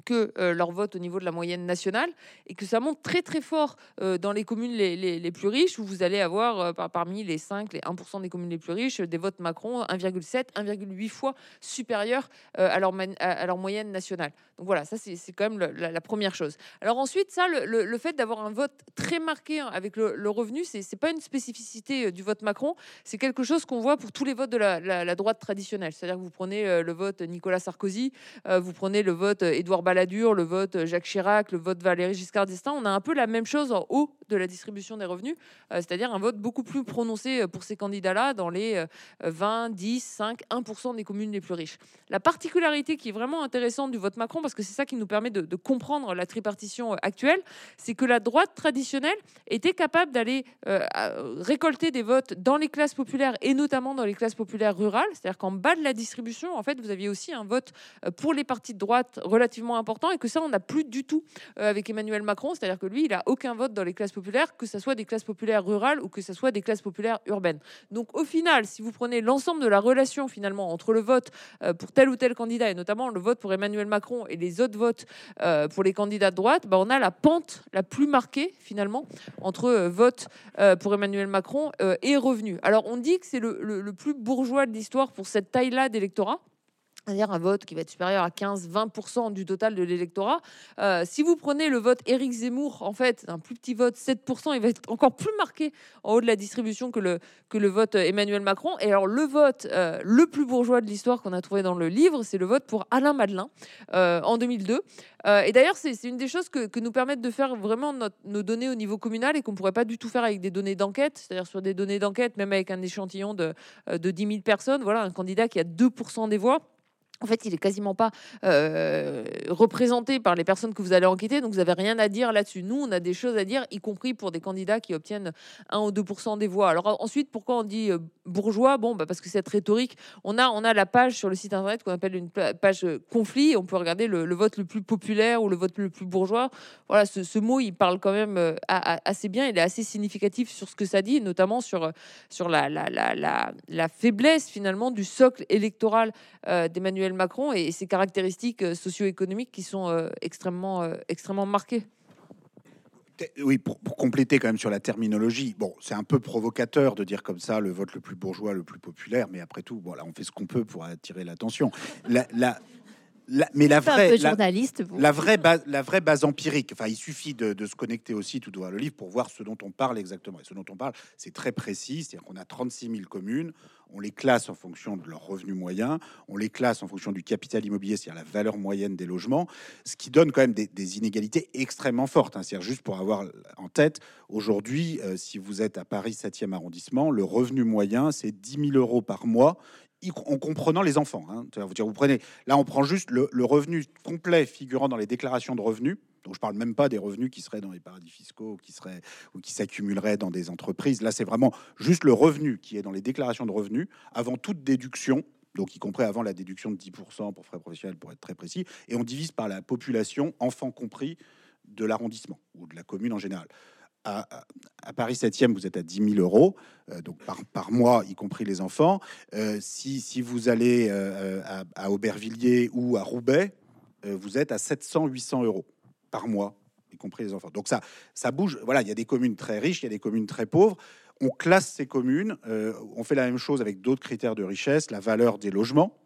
que euh, leur vote au niveau de la moyenne nationale et que ça monte très très fort euh, dans les communes les, les- les plus riches où vous allez avoir euh, par- parmi les 5, les 1% des communes les plus riches des votes Macron 1,7, 1,8 fois supérieurs à, leur man- à, leur moyenne nationale. Donc voilà, ça c'est quand même la, première chose. Alors ensuite, ça, le, le- fait d'avoir un vote très marqué hein, avec le, revenu, c'est c'est pas une spécificité du vote Macron, c'est quelque chose qu'on voit pour tous les votes de la, la- la droite traditionnelle. C'est-à-dire que vous prenez le vote Nicolas Sarkozy, vous prenez le vote euh, Balladur, le vote euh, Jacques Chirac, le vote Valéry Giscard d'Estaing, on a un peu la même chose en haut de la distribution des revenus, euh, c'est-à-dire un vote beaucoup plus prononcé euh, pour ces candidats-là dans les euh, 20, 10, 5, 1% des communes les plus riches. La particularité qui est vraiment intéressante du vote Macron, parce que c'est ça qui nous permet de, comprendre la tripartition actuelle, c'est que la droite traditionnelle était capable d'aller récolter des votes dans les classes populaires et notamment dans les classes populaires rurales, c'est-à-dire qu'en bas de la distribution, en fait, vous aviez aussi un vote pour les partis de droite relativement important et que ça, on n'a plus du tout euh, avec Emmanuel Macron, c'est-à-dire que lui, il a aucun vote dans les classes populaires, que ce soit des classes populaires rurales ou que ce soit des classes populaires urbaines. Donc au final, si vous prenez l'ensemble de la relation finalement entre le vote euh, pour tel ou tel candidat et notamment le vote pour Emmanuel Macron et les autres votes euh, pour les candidats de droite, bah, on a la pente la plus marquée finalement entre vote pour Emmanuel Macron et revenu. Alors on dit que c'est le plus bourgeois de l'histoire pour cette taille-là d'électorat. C'est-à-dire un vote qui va être supérieur à 15-20% du total de l'électorat. Euh, si vous prenez le vote Éric Zemmour, en fait, un plus petit vote, 7%, il va être encore plus marqué en haut de la distribution que le, que le vote Emmanuel Macron. Et alors, le vote euh, le plus bourgeois de l'histoire qu'on a trouvé dans le livre, c'est le vote pour Alain Madelin euh, en 2002. Euh, et d'ailleurs, c'est une des choses que, que nous permettent de faire vraiment nos données au niveau communal et qu'on ne pourrait pas du tout faire avec des données d'enquête, c'est-à-dire sur des données d'enquête, même avec un échantillon de, de 10 000 personnes. Voilà, un candidat qui a 2% des voix. En fait, il est quasiment pas euh, représenté par les personnes que vous allez enquêter, donc vous n'avez rien à dire là-dessus. Nous, on a des choses à dire, y compris pour des candidats qui obtiennent 1 ou 2% des voix. Alors ensuite, pourquoi on dit euh, bourgeois? Bon, bah, parce que cette rhétorique, on a, on a la page sur le site internet qu'on appelle une page euh, conflit. On peut regarder le, vote le plus populaire ou le vote le plus bourgeois. Voilà, ce, mot, il parle quand même assez bien. Il est assez significatif sur ce que ça dit, notamment sur, sur la, la, la, la, la faiblesse finalement du socle électoral euh, d'Emmanuel Macron et ses caractéristiques euh, socio-économiques qui sont euh, extrêmement, euh, extrêmement marquées. Oui, pour, compléter quand même sur la terminologie, bon, c'est un peu provocateur de dire comme ça le vote le plus bourgeois, le plus populaire, mais après tout, voilà, on fait ce qu'on peut pour attirer l'attention. La, la, la- mais la vraie, peu la, journaliste. vous. la vraie base, la vraie base empirique. Enfin, il suffit de, de se connecter au site ou de voir le livre pour voir ce dont on parle exactement. Et ce dont on parle, c'est très précis. C'est-à-dire qu'on a 36 000 communes. On les classe en fonction de leur revenu moyen. On les classe en fonction du capital immobilier, c'est-à-dire la valeur moyenne des logements, ce qui donne quand même des, des inégalités extrêmement fortes. hein. C'est-à-dire juste pour avoir en tête, aujourd'hui, euh, si vous êtes à Paris 7e arrondissement, le revenu moyen, c'est 10 000 euros par mois en comprenant les enfants. hein. Vous prenez, là, on prend juste le, le revenu complet figurant dans les déclarations de revenus. Donc, je parle même pas des revenus qui seraient dans les paradis fiscaux, qui seraient ou qui s'accumuleraient dans des entreprises. Là, c'est vraiment juste le revenu qui est dans les déclarations de revenus avant toute déduction. Donc, y compris avant la déduction de 10% pour frais professionnels, pour être très précis. Et on divise par la population, enfants compris, de l'arrondissement ou de la commune en général. À, Paris 7e, vous êtes à 10 000 euros, euh, donc par, par mois, y compris les enfants. Euh, si, vous allez euh, à, Aubervilliers ou à Roubaix, vous êtes à 700-800 euros par mois, y compris les enfants. Donc ça, ça bouge. Voilà, il y a des communes très riches, il y a des communes très pauvres. On classe ces communes. on fait la même chose avec d'autres critères de richesse, la valeur des logements.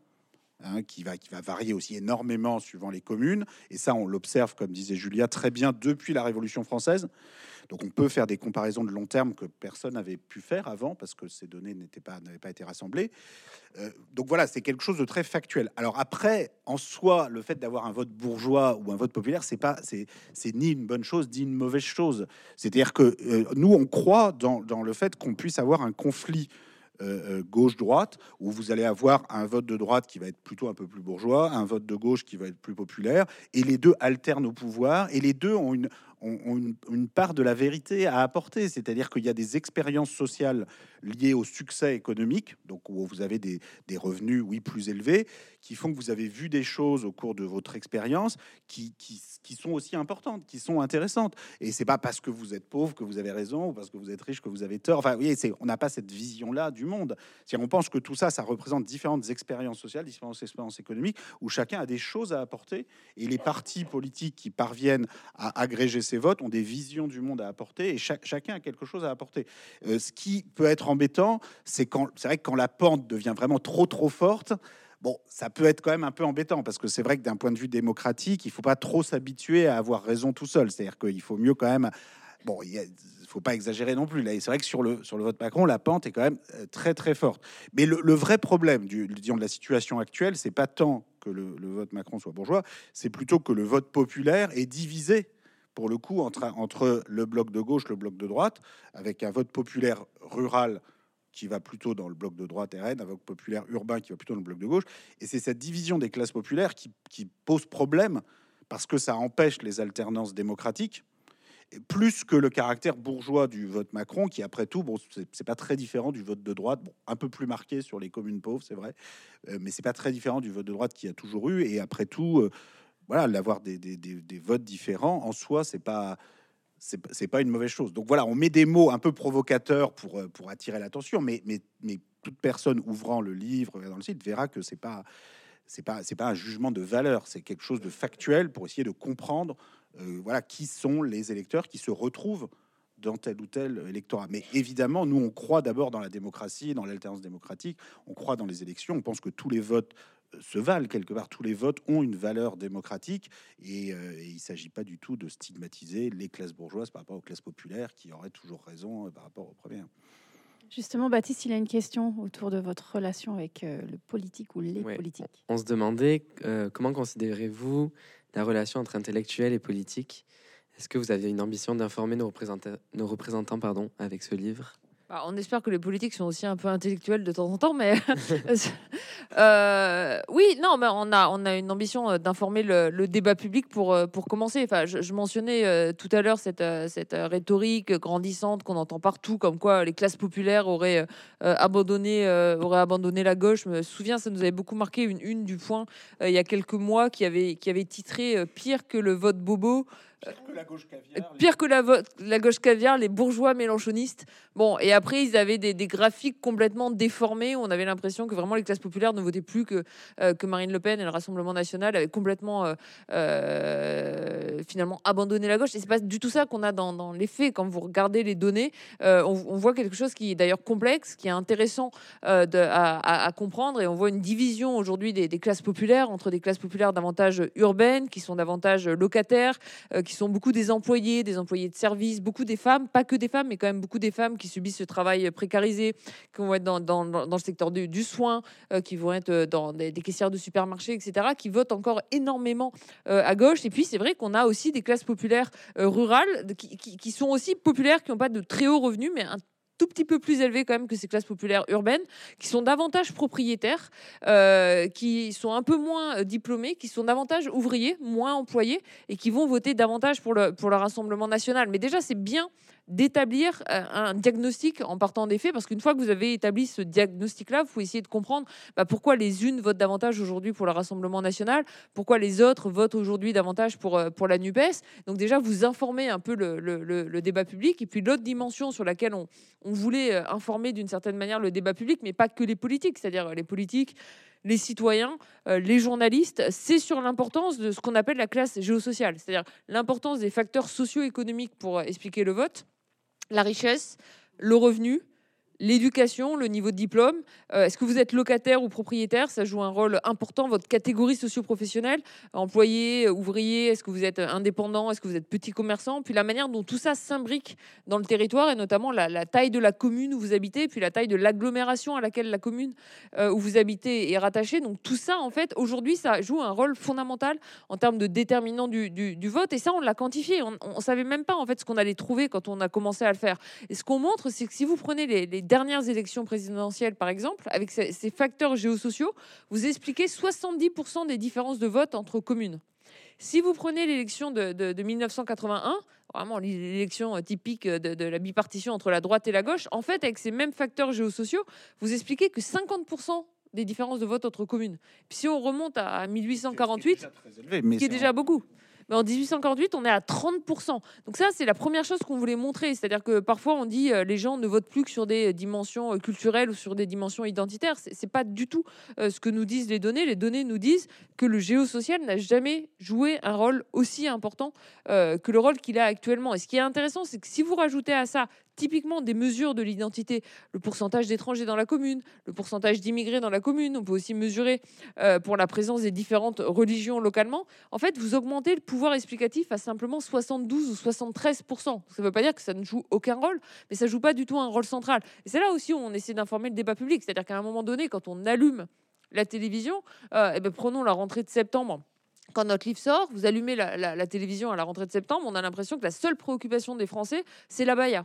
Hein, qui, va, qui va varier aussi énormément suivant les communes. Et ça, on l'observe, comme disait Julia, très bien depuis la Révolution française. Donc on peut faire des comparaisons de long terme que personne n'avait pu faire avant parce que ces données n'étaient pas, n'avaient pas été rassemblées. Euh, donc voilà, c'est quelque chose de très factuel. Alors après, en soi, le fait d'avoir un vote bourgeois ou un vote populaire, c'est pas, c'est, c'est ni une bonne chose ni une mauvaise chose. C'est-à-dire que euh, nous, on croit dans, dans le fait qu'on puisse avoir un conflit euh, euh, gauche-droite, où vous allez avoir un vote de droite qui va être plutôt un peu plus bourgeois, un vote de gauche qui va être plus populaire, et les deux alternent au pouvoir, et les deux ont une, ont, une, part de la vérité à apporter. C'est-à-dire qu'il y a des expériences sociales liées au succès économique, donc où vous avez des, revenus, oui, plus élevés, qui font que vous avez vu des choses au cours de votre expérience qui sont aussi importantes, qui sont intéressantes. Et c'est pas parce que vous êtes pauvre que vous avez raison, ou parce que vous êtes riche que vous avez tort. Enfin, vous voyez, on n'a pas cette vision-là du monde. Si on pense que tout ça, ça représente différentes expériences sociales, différentes expériences économiques, où chacun a des choses à apporter, et les partis politiques qui parviennent à agréger ces votes ont des visions du monde à apporter et chacun a quelque chose à apporter. Euh, ce qui peut être embêtant, c'est quand c'est vrai que quand la pente devient vraiment trop trop forte. Bon, ça peut être quand même un peu embêtant parce que c'est vrai que d'un point de vue démocratique, il faut pas trop s'habituer à avoir raison tout seul. C'est-à-dire qu'il faut mieux quand même. Bon, il faut pas exagérer non plus. Là, c'est vrai que sur le sur le vote Macron, la pente est quand même euh, très très forte. Mais le, vrai problème du disons de la situation actuelle, c'est pas tant que le vote Macron soit bourgeois, c'est plutôt que le vote populaire est divisé pour le coup, entre, le bloc de gauche, le bloc de droite, avec un vote populaire rural qui va plutôt dans le bloc de droite RN, un vote populaire urbain qui va plutôt dans le bloc de gauche. Et c'est cette division des classes populaires qui, pose problème parce que ça empêche les alternances démocratiques, plus que le caractère bourgeois du vote Macron, qui après tout, bon, c'est pas très différent du vote de droite, bon, un peu plus marqué sur les communes pauvres, c'est vrai, euh, mais c'est pas très différent du vote de droite qui a toujours eu. Et après tout, euh, voilà, d'avoir des, des, des, votes différents en soi, c'est pas c'est pas une mauvaise chose. Donc voilà, on met des mots un peu provocateurs pour, euh, pour attirer l'attention, mais, mais, mais toute personne ouvrant le livre dans le site verra que c'est pas c'est pas c'est pas un jugement de valeur, c'est quelque chose de factuel pour essayer de comprendre euh, voilà qui sont les électeurs qui se retrouvent dans tel ou tel électorat. Mais évidemment, nous on croit d'abord dans la démocratie, dans l'alternance démocratique, on croit dans les élections, on pense que tous les votes se valent quelque part. Tous les votes ont une valeur démocratique et, euh, il ne s'agit pas du tout de stigmatiser les classes bourgeoises par rapport aux classes populaires qui auraient toujours raison euh, par rapport aux premières. Justement, Baptiste, il a une question autour de votre relation avec euh, le politique ou les politiques. On se demandait comment considérez-vous la relation entre intellectuels et politiques Est-ce que vous avez une ambition d'informer nos représentants, nos représentants pardon, avec ce livre? Bah, on espère que les politiques sont aussi un peu intellectuels de temps en temps, mais euh, oui, non, mais on a, une ambition euh, d'informer le, débat public pour, euh, commencer. Je, mentionnais tout à l'heure cette, rhétorique grandissante qu'on entend partout, comme quoi les classes populaires auraient abandonné, la gauche. Je me souviens, ça nous avait beaucoup marqué une une du Point il y a quelques mois qui avait titré pire que le vote bobo. Pire que la gauche caviar. Pire que la, la, gauche caviar, les bourgeois mélanchonistes. Bon, et après, ils avaient des, des graphiques complètement déformés. On avait l'impression que vraiment les classes populaires ne votaient plus que, euh, que Marine Le Pen et le Rassemblement national avaient complètement euh, euh, finalement abandonné la gauche. Et c'est pas du tout ça qu'on a dans, dans, les faits. Quand vous regardez les données, on, on, voit quelque chose qui est d'ailleurs complexe, qui est intéressant de, à, à, comprendre. Et on voit une division aujourd'hui des, des, classes populaires entre des classes populaires davantage urbaines, qui sont davantage locataires, qui sont beaucoup des employés, des employés de service, beaucoup des femmes, pas que des femmes, mais quand même beaucoup des femmes qui subissent ce travail précarisé, qui vont être dans, le secteur du, soin, euh, qui vont être euh, dans des, caissières de supermarchés, etc., qui votent encore énormément euh, à gauche. Et puis, c'est vrai qu'on a aussi des classes populaires rurales qui, sont aussi populaires, qui n'ont pas de très hauts revenus, mais un tout petit peu plus élevés quand même que ces classes populaires urbaines, qui sont davantage propriétaires, euh, qui sont un peu moins euh, diplômés, qui sont davantage ouvriers, moins employés, et qui vont voter davantage pour le, pour le Rassemblement national. Mais déjà, c'est bien d'établir euh, un diagnostic en partant des faits, parce qu'une fois que vous avez établi ce diagnostic-là, vous pouvez essayer de comprendre bah, pourquoi les unes votent davantage aujourd'hui pour le Rassemblement national, pourquoi les autres votent aujourd'hui davantage pour, pour la NUPES. Donc déjà, vous informez un peu le, le, débat public. Et puis l'autre dimension sur laquelle on, on voulait euh, informer d'une certaine manière le débat public, mais pas que les politiques, c'est-à-dire les politiques, les citoyens, euh, les journalistes, c'est sur l'importance de ce qu'on appelle la classe géosociale, c'est-à-dire l'importance des facteurs socio-économiques pour euh, expliquer le vote, la richesse, le revenu, l'éducation, le niveau de diplôme. Euh, est-ce que vous êtes locataire ou propriétaire? Ça joue un rôle important. Votre catégorie socio-professionnelle, employé, ouvrier, est-ce que vous êtes indépendant? Est-ce que vous êtes petit commerçant? Puis la manière dont tout ça s'imbrique dans le territoire et notamment la, taille de la commune où vous habitez, puis la taille de l'agglomération à laquelle la commune euh, où vous habitez est rattachée. Donc tout ça, en fait, aujourd'hui, ça joue un rôle fondamental en termes de déterminant du, vote. Et ça, on l'a quantifié. On ne savait même pas, en fait, ce qu'on allait trouver quand on a commencé à le faire. Et ce qu'on montre, c'est que si vous prenez les dernières élections présidentielles, par exemple, avec ces, facteurs géosociaux, vous expliquez 70% des différences de vote entre communes. Si vous prenez l'élection de, de- de 1981, vraiment l'élection typique de, de la bipartition entre la droite et la gauche, en fait, avec ces mêmes facteurs géosociaux, vous expliquez que 50% des différences de vote entre communes. Puis si on remonte à 1848, mais ce qui est déjà beaucoup. Mais en 1848, on est à 30%. Donc ça, c'est la première chose qu'on voulait montrer. C'est-à-dire que parfois, on dit euh, les gens ne votent plus que sur des dimensions euh, culturelles ou sur des dimensions identitaires. C'est c'est pas du tout euh, ce que nous disent les données. Les données nous disent que le géosocial n'a jamais joué un rôle aussi important euh, que le rôle qu'il a actuellement. Et ce qui est intéressant, c'est que si vous rajoutez à ça typiquement des mesures de l'identité, le pourcentage d'étrangers dans la commune, le pourcentage d'immigrés dans la commune, on peut aussi mesurer euh, pour la présence des différentes religions localement, en fait, vous augmentez le pouvoir explicatif à simplement 72 ou 73% Ça ne veut pas dire que ça ne joue aucun rôle, mais ça joue pas du tout un rôle central. Et c'est là aussi où on essaie d'informer le débat public. C'est-à-dire qu'à un moment donné, quand on allume la télévision, euh, eh ben, prenons la rentrée de septembre. Quand notre livre sort, vous allumez la, la- la télévision à la rentrée de septembre, on a l'impression que la seule préoccupation des Français, c'est la baya.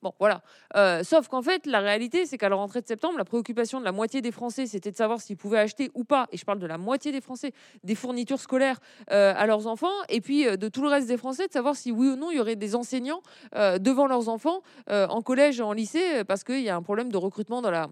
Bon, voilà. Euh, sauf qu'en fait, la réalité, c'est qu'à la rentrée de septembre, la préoccupation de la moitié des Français, c'était de savoir s'ils pouvaient acheter ou pas, et je parle de la moitié des Français, des fournitures scolaires euh, à leurs enfants, et puis euh, de tout le reste des Français, de savoir si oui ou non il y aurait des enseignants devant leurs enfants en collège en lycée, parce qu'il y a un problème de recrutement dans la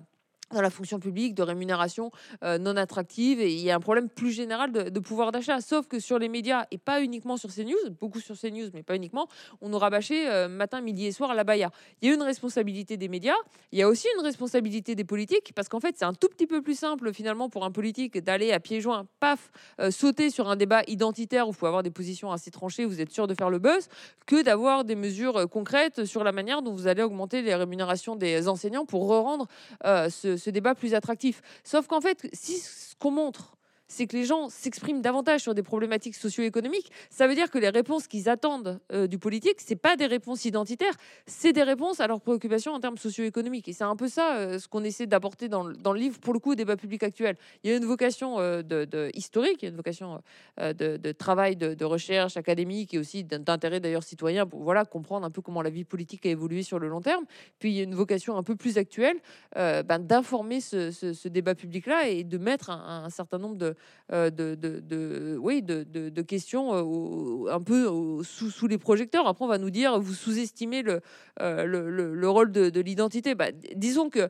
dans la fonction publique, de rémunération euh, non attractive, et il y a un problème plus général de, pouvoir d'achat. Sauf que sur les médias, et pas uniquement sur CNews, beaucoup sur CNews, mais pas uniquement, on nous rabâchait euh, matin, midi et soir la baya. Il y a une responsabilité des médias, il y a aussi une responsabilité des politiques, parce qu'en fait, c'est un tout petit peu plus simple finalement pour un politique d'aller à pieds joints, paf, euh, sauter sur un débat identitaire où il faut avoir des positions assez tranchées, vous êtes sûr de faire le buzz, que d'avoir des mesures euh, concrètes sur la manière dont vous allez augmenter les rémunérations des enseignants pour rendre euh, ce, ce débat plus attractif. Sauf qu'en fait, si ce qu'on montre, c'est que les gens s'expriment davantage sur des problématiques socio-économiques, ça veut dire que les réponses qu'ils attendent euh, du politique, c'est pas des réponses identitaires, c'est des réponses à leurs préoccupations en termes socio-économiques. Et c'est un peu ça euh, ce qu'on essaie d'apporter dans, le- livre, pour le coup, au débat public actuel. Il y a une vocation euh, de, historique, il y a une vocation de, travail, de, recherche académique et aussi d'in- d'intérêt d'ailleurs citoyen pour voilà, comprendre un peu comment la vie politique a évolué sur le long terme. Puis il y a une vocation un peu plus actuelle ben, d'informer ce, débat public-là et de mettre un, certain nombre de, de, de- de- oui, de, questions euh, un peu sous, sous les projecteurs. Après, on va nous dire, vous sous-estimez le, euh, le, le- le rôle de, de l'identité. Bah, disons que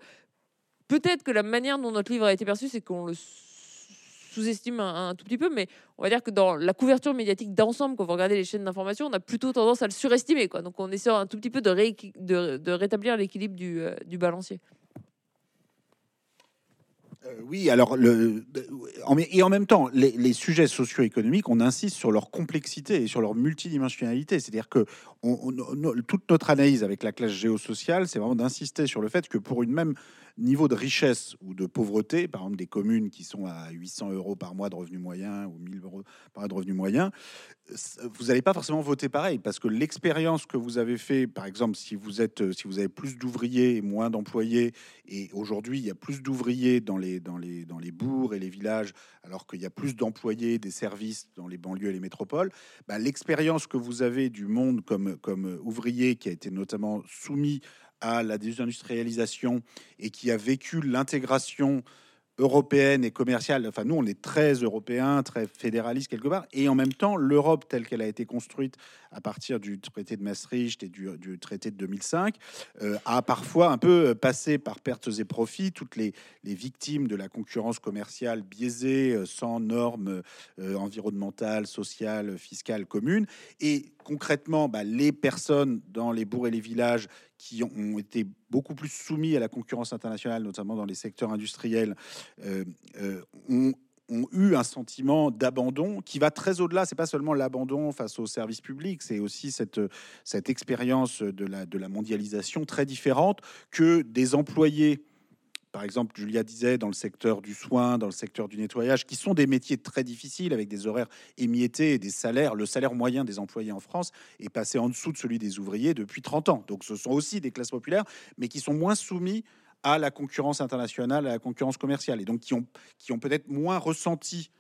peut-être que la manière dont notre livre a été perçu, c'est qu'on le sous-estime un, tout petit peu, mais on va dire que dans la couverture médiatique d'ensemble, quand vous regardez les chaînes d'information, on a plutôt tendance à le surestimer. Quoi. Donc on essaie un tout petit peu de, rééqui- de, rétablir l'équilibre du, euh, du balancier. Euh, oui, alors, le, et en même temps, les, les sujets socio-économiques, on insiste sur leur complexité et sur leur multidimensionnalité. C'est-à-dire que toute notre analyse avec la classe géosociale, c'est vraiment d'insister sur le fait que pour une même niveau de richesse ou de pauvreté, par exemple des communes qui sont à 800 euros par mois de revenu moyen ou 1000 euros par mois de revenu moyen, euh, vous n'allez pas forcément voter pareil parce que l'expérience que vous avez fait, par exemple, si vous êtes, euh, si vous avez plus d'ouvriers et moins d'employés, et aujourd'hui il y a plus d'ouvriers dans les, dans les, dans les bourgs et les villages, alors qu'il y a plus d'employés des services dans les banlieues et les métropoles, bah, l'expérience que vous avez du monde comme, comme ouvrier qui a été notamment soumis à la désindustrialisation et qui a vécu l'intégration européenne et commerciale. Enfin, nous, on est très européens, très fédéralistes quelque part. Et en même temps, l'Europe telle qu'elle a été construite à partir du traité de Maastricht et du, traité de 2005 euh, a parfois un peu passé par pertes et profits toutes les, victimes de la concurrence commerciale biaisée, euh, sans normes euh, environnementales, sociales, fiscales communes. Et concrètement, bah, les personnes dans les bourgs et les villages qui ont, été beaucoup plus soumis à la concurrence internationale, notamment dans les secteurs industriels, euh, euh, ont, ont eu un sentiment d'abandon qui va très au-delà. C'est pas seulement l'abandon face aux services publics, c'est aussi cette, cette expérience de la, de la mondialisation très différente que des employés par exemple, Julia disait, dans le secteur du soin, dans le secteur du nettoyage, qui sont des métiers très difficiles avec des horaires émiettés et des salaires. Le salaire moyen des employés en France est passé en dessous de celui des ouvriers depuis 30 ans. Donc ce sont aussi des classes populaires, mais qui sont moins soumis à la concurrence internationale, à la concurrence commerciale, et donc qui ont, qui ont peut-être moins ressenti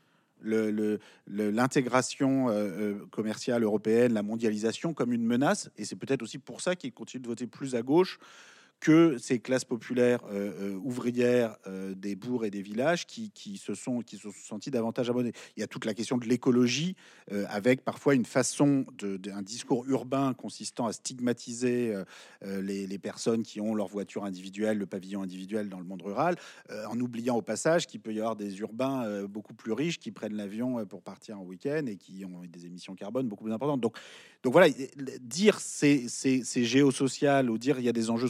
l'intégration euh, euh, commerciale européenne, la mondialisation comme une menace. Et c'est peut-être aussi pour ça qu'ils continuent de voter plus à gauche que ces classes populaires euh, euh, ouvrières euh, des bourgs et des villages qui, qui, se sont, qui se sont sentis davantage abonnés. Il y a toute la question de l'écologie, avec parfois une façon, de, un discours urbain consistant à stigmatiser les, personnes qui ont leur voiture individuelle, le pavillon individuel dans le monde rural, en oubliant au passage qu'il peut y avoir des urbains beaucoup plus riches qui prennent l'avion pour partir en week-end et qui ont des émissions carbone beaucoup plus importantes. Donc, donc voilà, dire c'est géosocial ou dire il y a des enjeux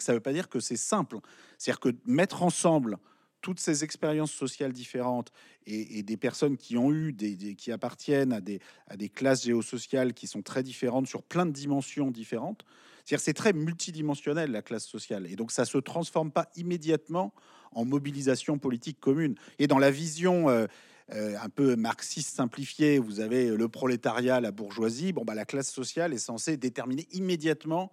ça ne veut pas dire que c'est simple. C'est-à-dire que mettre ensemble toutes ces expériences sociales différentes et, des personnes qui ont eu, des, qui appartiennent à des, classes géosociales qui sont très différentes sur plein de dimensions différentes. C'est-à-dire c'est très multidimensionnel la classe sociale et donc ça se transforme pas immédiatement en mobilisation politique commune. Et dans la vision euh, euh, un peu marxiste simplifié, vous avez le prolétariat, la bourgeoisie. Bon, bah, la classe sociale est censée déterminer immédiatement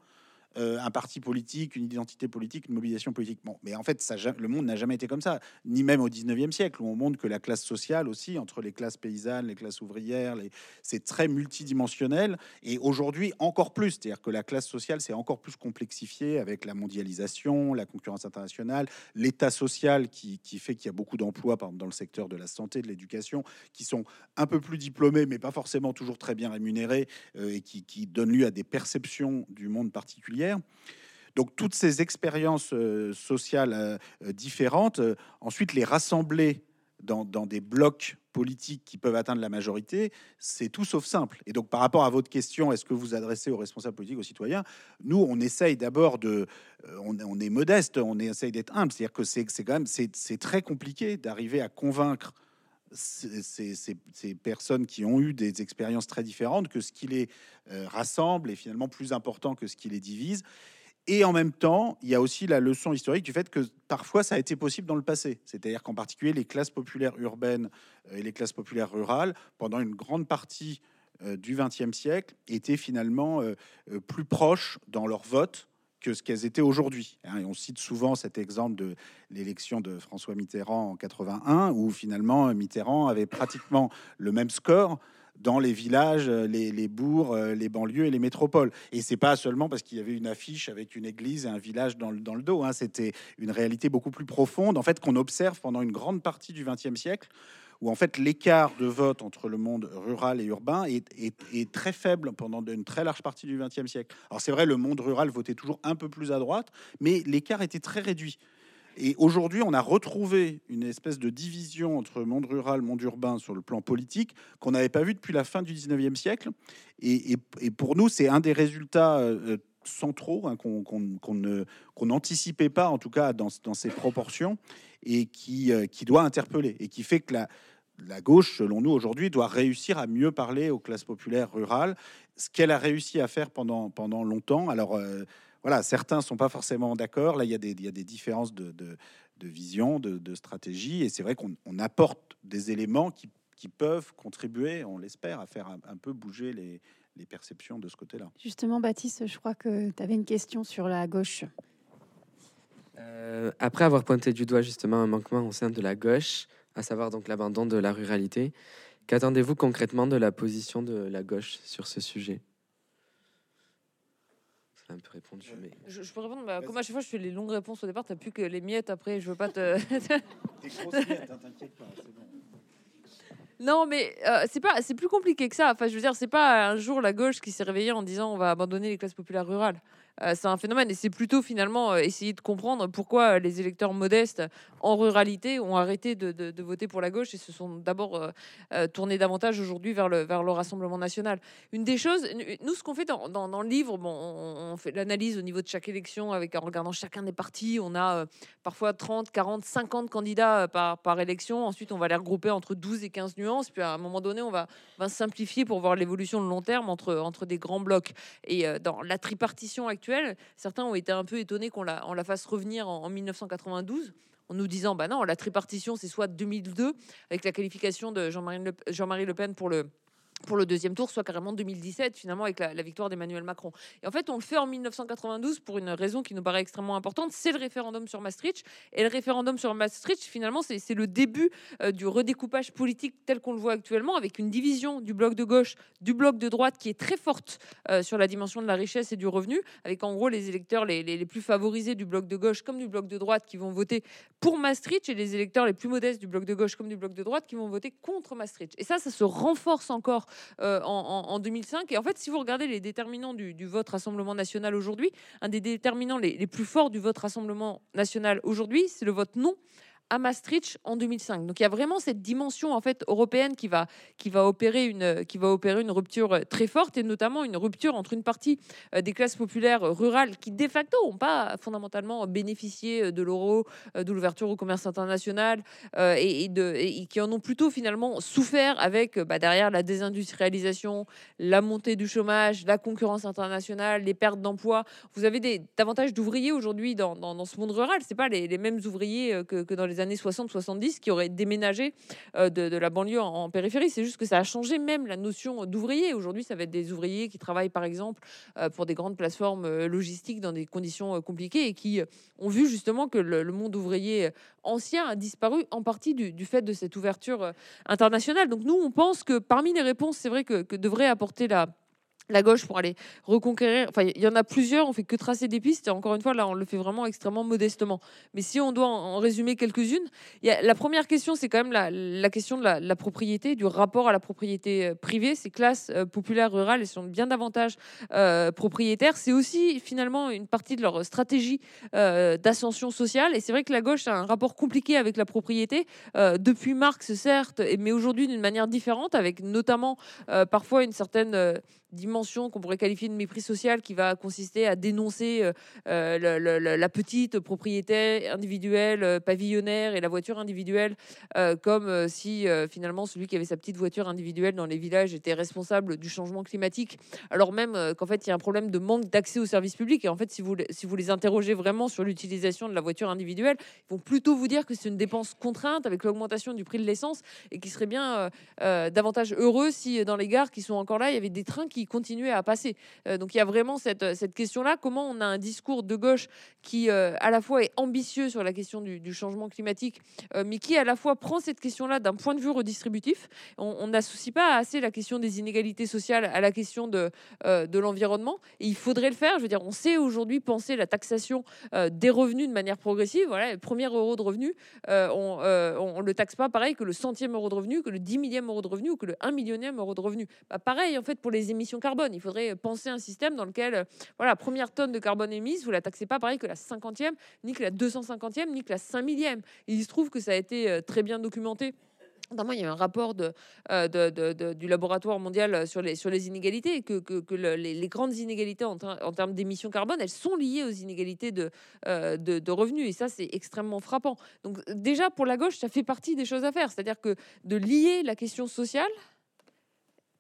euh, un parti politique, une identité politique, une mobilisation politique. Bon, mais en fait, le monde n'a jamais été comme ça, ni même au 19e siècle, où on montre que la classe sociale aussi, entre les classes paysannes, les classes ouvrières, c'est très multidimensionnel. Et aujourd'hui, encore plus, c'est-à-dire que la classe sociale s'est encore plus complexifiée avec la mondialisation, la concurrence internationale, l'état social qui, fait qu'il y a beaucoup d'emplois, par exemple, dans le secteur de la santé, de l'éducation, qui sont un peu plus diplômés, mais pas forcément toujours très bien rémunérés, euh, et qui, qui donnent lieu à des perceptions du monde donc toutes ces expériences euh, sociales euh, euh, différentes, ensuite les rassembler dans, des blocs politiques qui peuvent atteindre la majorité, c'est tout sauf simple. Et donc par rapport à votre question, est-ce que vous adressez aux responsables politiques, aux citoyens Nous, on essaye d'abord de... On, est modeste, on essaye d'être humble. C'est-à-dire que c'est quand même c'est très compliqué d'arriver à convaincre ces, ces, personnes qui ont eu des expériences très différentes, que ce qui les euh, rassemble est finalement plus important que ce qui les divise. Et en même temps, il y a aussi la leçon historique du fait que parfois ça a été possible dans le passé. C'est-à-dire qu'en particulier les classes populaires urbaines euh, et les classes populaires rurales, pendant une grande partie euh, du XXe siècle, étaient finalement plus proches dans leur vote que ce qu'elles étaient aujourd'hui. Hein. On cite souvent cet exemple de l'élection de François Mitterrand en 81, où finalement Mitterrand avait pratiquement le même score dans les villages, les, bourgs, les banlieues et les métropoles. Et c'est pas seulement parce qu'il y avait une affiche avec une église et un village dans le, dans le dos. Hein. C'était une réalité beaucoup plus profonde, en fait, qu'on observe pendant une grande partie du XXe siècle, où en fait l'écart de vote entre le monde rural et urbain est, très faible pendant une très large partie du XXe siècle. Alors c'est vrai, le monde rural votait toujours un peu plus à droite, mais l'écart était très réduit. Et aujourd'hui, on a retrouvé une espèce de division entre monde rural, monde urbain sur le plan politique qu'on n'avait pas vu depuis la fin du 19e siècle. Et, pour nous, c'est un des résultats euh, centraux hein, qu'on n'anticipait pas, en tout cas dans, dans ces proportions, et qui, euh, qui doit interpeller, et qui fait que la, gauche, selon nous, aujourd'hui, doit réussir à mieux parler aux classes populaires rurales, ce qu'elle a réussi à faire pendant, pendant longtemps. Alors, euh, voilà, certains ne sont pas forcément d'accord. Là, il y, a des, y a des différences de, vision, de, stratégie, et c'est vrai qu'on apporte des éléments qui, peuvent contribuer, on l'espère, à faire un, peu bouger les, les perceptions de ce côté-là. Justement, Baptiste, je crois que tu avais une question sur la gauche. Euh, après avoir pointé du doigt justement un manquement au sein de la gauche, à savoir donc l'abandon de la ruralité, qu'attendez-vous concrètement de la position de la gauche sur ce sujet? Un peu répondu, mais... je, peux répondre, bah, comme à chaque fois je fais les longues réponses au départ, t'as plus que les miettes après, je veux pas te. Non, mais euh, c'est pas, c'est plus compliqué que ça. Enfin, je veux dire, c'est pas un jour la gauche qui s'est réveillée en disant on va abandonner les classes populaires rurales. Euh, c'est un phénomène et c'est plutôt finalement euh, essayer de comprendre pourquoi euh, les électeurs modestes en ruralité ont arrêté de, voter pour la gauche et se sont d'abord tournés davantage aujourd'hui vers le, vers le Rassemblement national. Une des choses, nous, ce qu'on fait dans, dans, le livre, bon, on, fait l'analyse au niveau de chaque élection avec en regardant chacun des partis. On a parfois 30, 40, 50 candidats par, par élection. Ensuite, on va les regrouper entre 12 et 15 nuances. Puis à un moment donné, on va, va simplifier pour voir l'évolution de long terme entre, entre des grands blocs. Et dans la tripartition actuelle, Certains ont été un peu étonnés qu'on la, fasse revenir en, 1992 en nous disant bah non, la tripartition c'est soit 2002 avec la qualification de Jean-Marie Le, Jean le Pen pour le pour le deuxième tour, soit carrément 2017, finalement, avec la, victoire d'Emmanuel Macron. Et en fait, on le fait en 1992 pour une raison qui nous paraît extrêmement importante, c'est le référendum sur Maastricht. Et le référendum sur Maastricht, finalement, c'est c'est le début euh, du redécoupage politique tel qu'on le voit actuellement, avec une division du bloc de gauche, du bloc de droite qui est très forte euh, sur la dimension de la richesse et du revenu, avec en gros les électeurs les, les- les plus favorisés du bloc de gauche comme du bloc de droite qui vont voter pour Maastricht, et les électeurs les plus modestes du bloc de gauche comme du bloc de droite qui vont voter contre Maastricht. Et ça, ça se renforce encore euh, en, en- en 2005. Et en fait, si vous regardez les déterminants du, du vote Rassemblement national aujourd'hui, un des déterminants les, les plus forts du vote Rassemblement national aujourd'hui, c'est le vote non à Maastricht en 2005. Donc il y a vraiment cette dimension en fait européenne qui va qui va opérer une qui va opérer une rupture euh, très forte et notamment une rupture entre une partie euh, des classes populaires euh, rurales qui de facto n'ont pas fondamentalement bénéficié de l'euro, de l'ouverture au commerce international et, qui en ont plutôt finalement souffert avec bah, derrière la désindustrialisation, la montée du chômage, la concurrence internationale, les pertes d'emplois. Vous avez des, davantage d'ouvriers aujourd'hui dans, ce monde rural. C'est pas les, mêmes ouvriers que, que dans les années 60-70 qui auraient déménagé euh, de, la banlieue en, périphérie. C'est juste que ça a changé même la notion d'ouvrier. Aujourd'hui, ça va être des ouvriers qui travaillent par exemple euh, pour des grandes plateformes euh, logistiques dans des conditions compliquées et qui ont vu justement que le, monde ouvrier ancien a disparu en partie du, fait de cette ouverture internationale. Donc nous, on pense que parmi les réponses, c'est vrai que devrait apporter la la gauche pour aller reconquérir. Enfin, il y en a plusieurs, on fait que tracer des pistes. Et encore une fois, là, on le fait vraiment extrêmement modestement. Mais si on doit en résumer quelques-unes, la première question, c'est quand même la, question de la, propriété, du rapport à la propriété euh, privée. Ces classes euh, populaires rurales, elles sont bien davantage euh, propriétaires. C'est aussi finalement une partie de leur stratégie d'ascension sociale. Et c'est vrai que la gauche a un rapport compliqué avec la propriété depuis Marx, certes, mais aujourd'hui d'une manière différente, avec notamment parfois une certaine dimension qu'on pourrait qualifier de mépris social qui va consister à dénoncer euh, euh, la petite propriété individuelle, euh, pavillonnaire et la voiture individuelle, comme si finalement celui qui avait sa petite voiture individuelle dans les villages était responsable du changement climatique, alors même qu'en fait il y a un problème de manque d'accès aux services publics. Et en fait, si vous, si vous les interrogez vraiment sur l'utilisation de la voiture individuelle, ils vont plutôt vous dire que c'est une dépense contrainte avec l'augmentation du prix de l'essence et qui serait bien davantage heureux si dans les gares qui sont encore là, il y avait des trains qui continuaient à passer. Euh, donc il y a vraiment cette, euh, cette question-là, comment on a un discours de gauche qui euh, à la fois est ambitieux sur la question du, changement climatique, mais qui à la fois prend cette question-là d'un point de vue redistributif? On n'associe pas assez la question des inégalités sociales à la question de, de l'environnement. Il faudrait le faire. Je veux dire, on sait aujourd'hui penser la taxation des revenus de manière progressive. Voilà, le premier euro de revenu, on ne le taxe pas pareil que le centième euro de revenu, que le dix millième euro de revenu ou que le un millionième euro de revenu. Pareil, en fait, pour les émissions carbone, il faudrait penser un système dans lequel, euh, voilà, la première tonne de carbone émise, vous la taxez pas pareil que la cinquantième, ni que la 250e, ni que la 5 millième. Il se trouve que ça a été euh, très bien documenté. Notamment, il y a un rapport de, euh, de- du laboratoire mondial sur les, sur les inégalités, que, que, que le- les, grandes inégalités en, ter- en termes d'émissions carbone, elles sont liées aux inégalités de, de revenus. Et ça, c'est extrêmement frappant. Donc déjà, pour la gauche, ça fait partie des choses à faire. C'est-à-dire que de lier la question sociale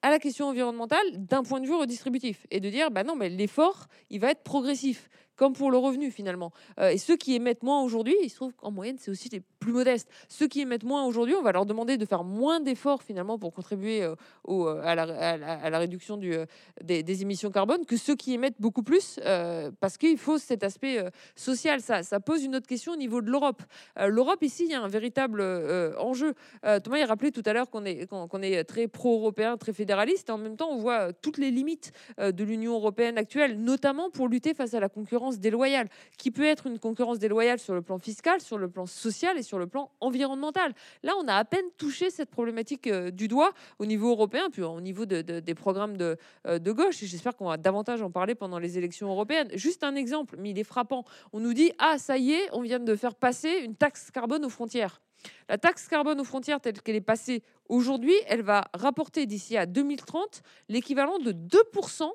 à la question environnementale d'un point de vue redistributif et de dire bah non mais l'effort il va être progressif comme pour le revenu finalement. Euh, et ceux qui émettent moins aujourd'hui il se trouve qu'en moyenne c'est aussi les plus modestes. Ceux qui émettent moins aujourd'hui on va leur demander de faire moins d'efforts finalement pour contribuer euh, euh, à, la, réduction du, des, des émissions carbone que ceux qui émettent beaucoup plus parce qu'il faut cet aspect social. Ça, pose une autre question au niveau de l'Europe. l'Europe ici il y a un véritable enjeu. Thomas il rappelait tout à l'heure qu'on est, qu'on est très pro-européen, très fédéraliste, et en même temps, on voit toutes les limites de l'Union européenne actuelle, notamment pour lutter face à la concurrence déloyale, qui peut être une concurrence déloyale sur le plan fiscal, sur le plan social et sur le plan environnemental. Là, on a à peine touché cette problématique euh, du doigt au niveau européen, puis au niveau de- de- des programmes de, euh, de gauche, et j'espère qu'on va davantage en parler pendant les élections européennes. Juste un exemple, mais il est frappant. On nous dit, ah, ça y est, on vient de faire passer une taxe carbone aux frontières. La taxe carbone aux frontières telle qu'elle est passée aujourd'hui, elle va rapporter d'ici à 2030 l'équivalent de 2%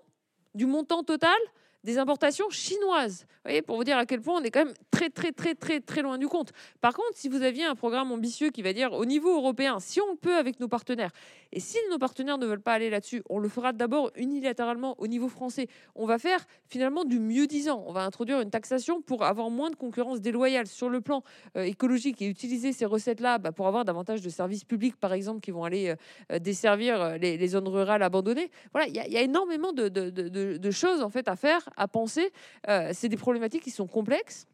du montant total des importations chinoises. Vous voyez, pour vous dire à quel point on est quand même très, très, très, très, très loin du compte. Par contre, si vous aviez un programme ambitieux qui va dire au niveau européen, si on peut avec nos partenaires, et si nos partenaires ne veulent pas aller là-dessus, on le fera d'abord unilatéralement au niveau français. On va faire finalement du mieux disant. On va introduire une taxation pour avoir moins de concurrence déloyale sur le plan euh, écologique et utiliser ces recettes-là bah, pour avoir davantage de services publics, par exemple, qui vont aller euh, desservir euh, les, zones rurales abandonnées. Voilà, il y, a énormément de, de, de, choses en fait à faire à penser. Euh, c'est des problématiques qui sont complexes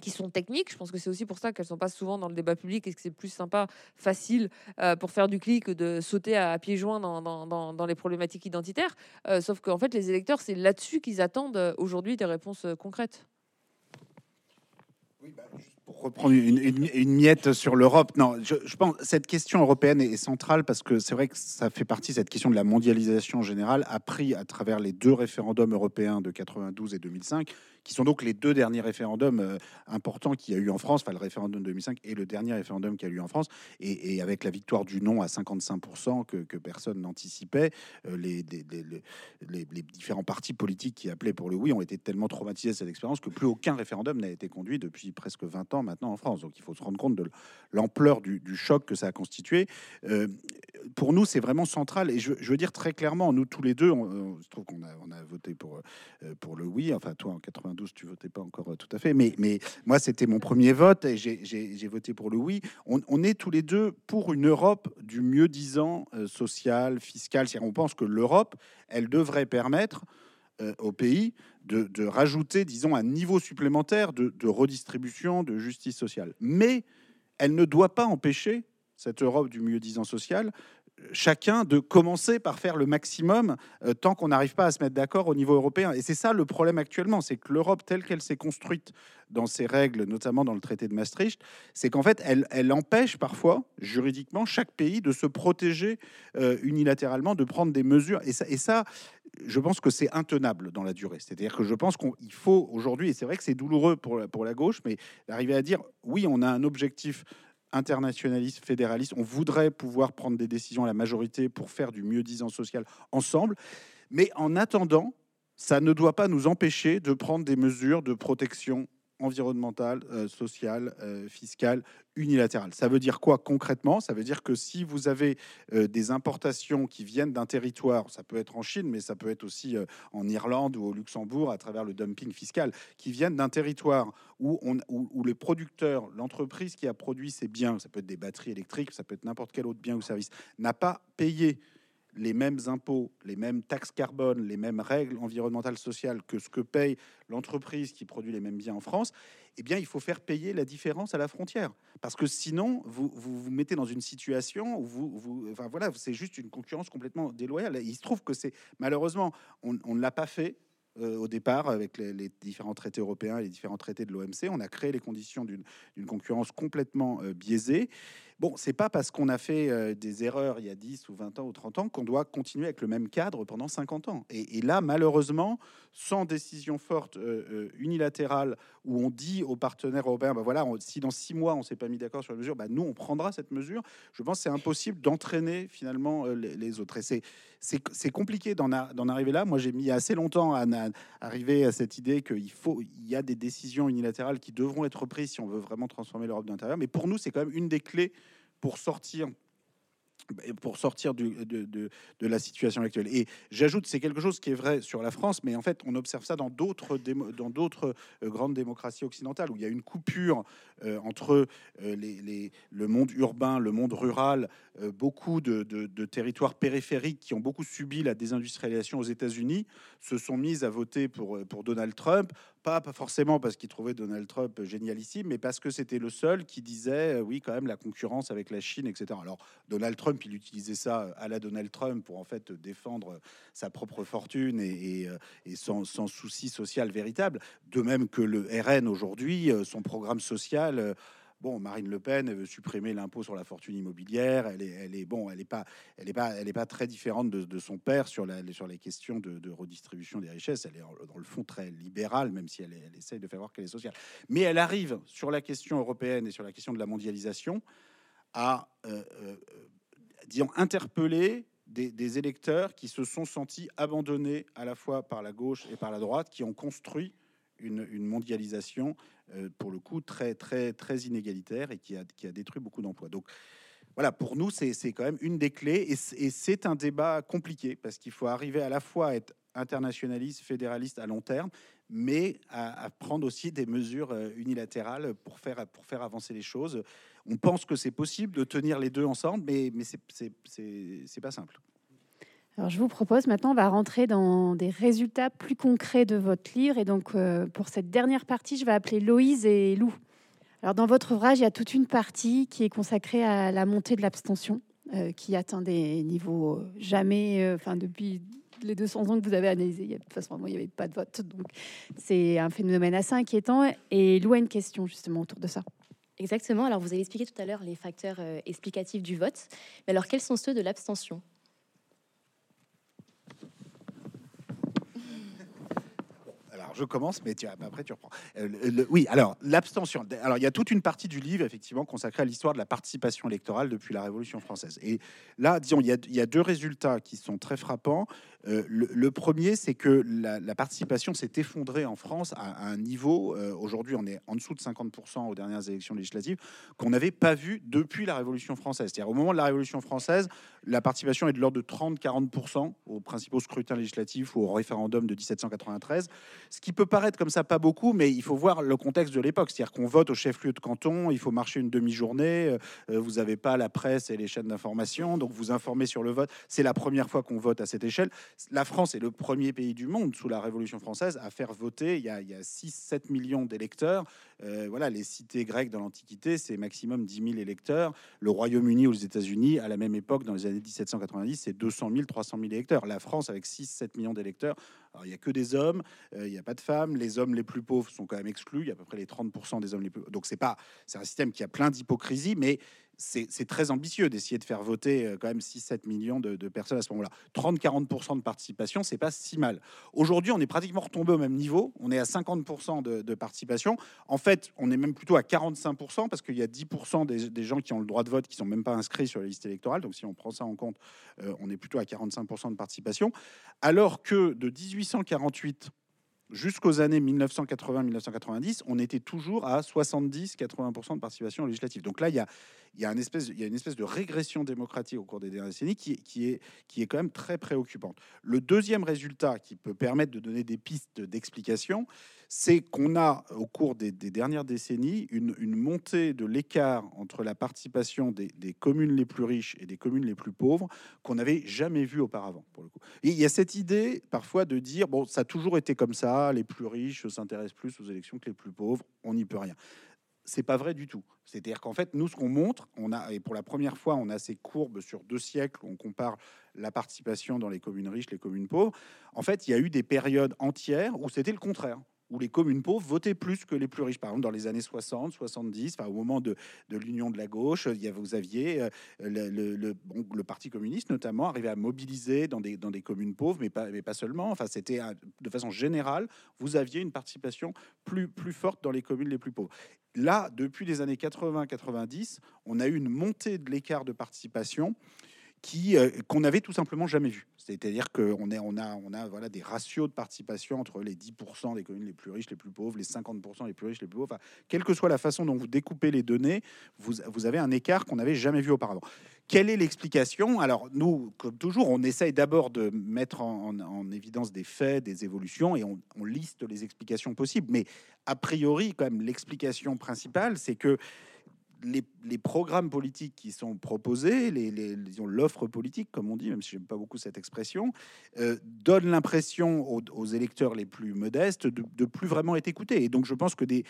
qui sont techniques. Je pense que c'est aussi pour ça qu'elles sont pas souvent dans le débat public et que c'est plus sympa, facile euh, pour faire du clic de sauter à, pieds joints dans, les problématiques identitaires. Euh, sauf qu'en fait, les électeurs, c'est là-dessus qu'ils attendent aujourd'hui des réponses concrètes. Bah, pour reprendre une, miette sur l'Europe, non, je, je, pense cette question européenne est, centrale parce que c'est vrai que ça fait partie cette question de la mondialisation générale a pris à travers les deux référendums européens de 92 et 2005 qui sont donc les deux derniers référendums euh, importants qu'il y a eu en France, enfin le référendum de 2005 et le dernier référendum qu'il y a eu en France, et, avec la victoire du non à 55% que, personne n'anticipait, euh, les, les, différents partis politiques qui appelaient pour le oui ont été tellement traumatisés de cette expérience que plus aucun référendum n'a été conduit depuis presque 20 ans maintenant en France. Donc il faut se rendre compte de l'ampleur du, choc que ça a constitué. Euh, pour nous, c'est vraiment central. Et je, veux dire très clairement, nous tous les deux, on, se trouve qu'on a, voté pour, pour le oui. Enfin, toi en 92 tu votais pas encore euh, tout à fait, mais, mais moi, c'était mon premier vote et j'ai voté pour le oui. On, est tous les deux pour une Europe du mieux disant euh, social, fiscal. On pense que l'Europe, elle devrait permettre euh, au pays de, rajouter, disons, un niveau supplémentaire de, de redistribution, de justice sociale. Mais elle ne doit pas empêcher cette Europe du mieux disant social chacun de commencer par faire le maximum euh, tant qu'on n'arrive pas à se mettre d'accord au niveau européen. Et c'est ça le problème actuellement, c'est que l'Europe telle qu'elle s'est construite dans ses règles, notamment dans le traité de Maastricht, c'est qu'en fait, elle, empêche parfois, juridiquement, chaque pays de se protéger euh, unilatéralement, de prendre des mesures. Et ça, je pense que c'est intenable dans la durée. C'est-à-dire que je pense qu'il faut aujourd'hui, et c'est vrai que c'est douloureux pour, pour la gauche, mais d'arriver à dire, oui, on a un objectif internationaliste, fédéraliste. On voudrait pouvoir prendre des décisions à la majorité pour faire du mieux-disant social ensemble. Mais en attendant, ça ne doit pas nous empêcher de prendre des mesures de protection environnementale, euh, sociale, euh, fiscale, unilatérale. Ça veut dire quoi concrètement? Ça veut dire que si vous avez euh, des importations qui viennent d'un territoire, ça peut être en Chine, mais ça peut être aussi en Irlande ou au Luxembourg à travers le dumping fiscal, qui viennent d'un territoire où, on, où, où les producteurs, l'entreprise qui a produit ces biens, ça peut être des batteries électriques, ça peut être n'importe quel autre bien ou service, n'a pas payé les mêmes impôts, les mêmes taxes carbone, les mêmes règles environnementales, sociales que ce que paye l'entreprise qui produit les mêmes biens en France, eh bien, il faut faire payer la différence à la frontière. Parce que sinon, vous vous, mettez dans une situation où vous, vous enfin voilà, c'est juste une concurrence complètement déloyale. Il se trouve que c'est malheureusement, on, ne l'a pas fait. Euh, au départ, avec les, différents traités européens les différents traités de l'OMC, on a créé les conditions d'une concurrence complètement euh, biaisée. Bon, c'est pas parce qu'on a fait euh, des erreurs il y a 10 ou 20 ans ou 30 ans qu'on doit continuer avec le même cadre pendant 50 ans. Et, là, malheureusement, sans décision forte euh, euh, unilatérale où on dit aux partenaires européens, bah voilà, si dans six mois on s'est pas mis d'accord sur la mesure, bah nous on prendra cette mesure. Je pense que c'est impossible d'entraîner finalement les, autres. Et c'est compliqué d'en arriver là. Moi, j'ai mis assez longtemps à, arriver à cette idée qu'il il y a des décisions unilatérales qui devront être prises si on veut vraiment transformer l'Europe d'intérieur. Mais pour nous, c'est quand même une des clés pour sortir pour sortir de, de, de, la situation actuelle. Et j'ajoute, c'est quelque chose qui est vrai sur la France, mais en fait, on observe ça dans d'autres dans d'autres euh, grandes démocraties occidentales où il y a une coupure euh, entre euh, les, les, le monde urbain, le monde rural, beaucoup de, de, territoires périphériques qui ont beaucoup subi la désindustrialisation aux États-Unis se sont mis à voter pour, pour Donald Trump pas, forcément parce qu'il trouvait Donald Trump génialissime, mais parce que c'était le seul qui disait euh, oui, quand même, la concurrence avec la Chine, etc. Alors, Donald Trump, il utilisait ça à la Donald Trump pour en fait défendre sa propre fortune et, euh, sans, souci social véritable. De même que le RN aujourd'hui, euh, son programme social Bon, Marine Le Pen veut supprimer l'impôt sur la fortune immobilière. Elle est, elle bon, elle est pas, elle pas, elle pas très différente de, son père sur, sur les questions de, redistribution des richesses. Elle est dans le fond très libérale, même si elle, elle essaye de faire voir qu'elle est sociale. Mais elle arrive sur la question européenne et sur la question de la mondialisation à, euh, euh, disons, interpeller des, électeurs qui se sont sentis abandonnés à la fois par la gauche et par la droite, qui ont construit une, mondialisation, pour le coup, très, très, très inégalitaire et qui a, qui a détruit beaucoup d'emplois. Donc, voilà, pour nous, c'est quand même une des clés et c'est- un débat compliqué parce qu'il faut arriver à la fois à être internationaliste, fédéraliste à long terme, mais à, prendre aussi des mesures euh, unilatérales pour faire, pour faire avancer les choses. On pense que c'est possible de tenir les deux ensemble, mais, mais c'est pas simple. Alors, je vous propose maintenant, on va rentrer dans des résultats plus concrets de votre livre. Et donc, euh, pour cette dernière partie, je vais appeler Loïse et Lou. Alors, dans votre ouvrage, il y a toute une partie qui est consacrée à la montée de l'abstention, euh, qui atteint des niveaux euh, jamais, enfin, depuis les 200 ans que vous avez analysé, il y a, de toute façon, il n'y avait pas de vote. Donc, c'est un phénomène assez inquiétant. Et Lou a une question justement autour de ça. Exactement. Alors, vous avez expliqué tout à l'heure les facteurs explicatifs du vote. Mais alors, quels sont ceux de l'abstention? Je commence, mais tu, après, tu reprends. Euh, le- oui, alors, l'abstention. Alors, il y a toute une partie du livre, effectivement, consacrée à l'histoire de la participation électorale depuis la Révolution française. Et là, disons, il y a deux résultats qui sont très frappants. Euh, le, premier, c'est que la, participation s'est effondrée en France à, à un niveau, euh, aujourd'hui, on est en dessous de 50% aux dernières élections législatives, qu'on n'avait pas vu depuis la Révolution française. C'est-à-dire, au moment de la Révolution française, la participation est de l'ordre de 30-40% aux principaux scrutins législatifs ou au référendum de 1793. Ce qui peut paraître comme ça pas beaucoup, mais il faut voir le contexte de l'époque. C'est-à-dire qu'on vote au chef-lieu de canton, il faut marcher une demi-journée, euh, vous n'avez pas la presse et les chaînes d'information, donc vous informez sur le vote. C'est la première fois qu'on vote à cette échelle. La France est le premier pays du monde sous la Révolution française à faire voter. Il y a, il y a 6-7 millions d'électeurs. Euh, voilà, les cités grecques dans l'Antiquité, c'est maximum 10 000 électeurs. Le Royaume-Uni ou les États-Unis, à la même époque, dans les années 1790, c'est 200 000, 300 000 électeurs. La France, avec 6-7 millions d'électeurs, il n'y a que des hommes, euh, il n'y a pas de femmes. Les hommes les plus pauvres sont quand même exclus. Il y a à peu près les 30% des hommes les plus Donc c'est pas, c'est un système qui a plein d'hypocrisie, mais c'est très ambitieux d'essayer de faire voter euh, quand même 6-7 millions de, de personnes à ce moment-là. 30-40% de participation, c'est pas si mal. Aujourd'hui, on est pratiquement retombé au même niveau. On est à 50% de, de participation. En fait, on est même plutôt à 45% parce qu'il y a 10% des, des gens qui ont le droit de vote qui sont même pas inscrits sur les listes électorales. Donc si on prend ça en compte, euh, on est plutôt à 45% de participation. Alors que de 1848 jusqu'aux années 1980-1990, on était toujours à 70-80% de participation législative. Donc là, il y a, il y, a une espèce, de régression démocratique au cours des dernières décennies qui, est, quand même très préoccupante. Le deuxième résultat qui peut permettre de donner des pistes d'explication, c'est qu'on a, au cours des, dernières décennies, une, montée de l'écart entre la participation des, communes les plus riches et des communes les plus pauvres qu'on n'avait jamais vu auparavant. Il y a cette idée parfois de dire, bon, ça a toujours été comme ça, les plus riches s'intéressent plus aux élections que les plus pauvres, on n'y peut rien. C'est pas vrai du tout. C'est-à-dire qu'en fait, nous, ce qu'on montre, on a, et pour la première fois, on a ces courbes sur deux siècles où on compare la participation dans les communes riches, les communes pauvres. En fait, il y a eu des périodes entières où c'était le contraire où les communes pauvres votaient plus que les plus riches. Par exemple, dans les années 60, 70, enfin, au moment de, de l'union de la gauche, il y vous aviez euh, le, le, Parti communiste, notamment, arrivé à mobiliser dans des, dans des communes pauvres, mais pas, mais pas seulement. Enfin, c'était de façon générale, vous aviez une participation plus, plus forte dans les communes les plus pauvres. Là, depuis les années 80-90, on a eu une montée de l'écart de participation euh, qu'on n'avait tout simplement jamais vu. C'est-à-dire qu'on a, des ratios de participation entre les 10% des communes les plus riches, les plus pauvres, les 50% les plus riches, les plus pauvres. Quelle que soit la façon dont vous découpez les données, vous, avez un écart qu'on n'avait jamais vu auparavant. Quelle est l'explication? Alors, nous, comme toujours, on essaye d'abord de mettre en, en, en, évidence des faits, des évolutions, et on liste les explications possibles. Mais a priori, quand même, l'explication principale, c'est que les, programmes politiques qui sont proposés, l'offre politique, comme on dit, même si j'aime pas beaucoup cette expression, euh, donne l'impression aux, électeurs les plus modestes de, de, plus vraiment être écoutés. Et donc, je pense que des,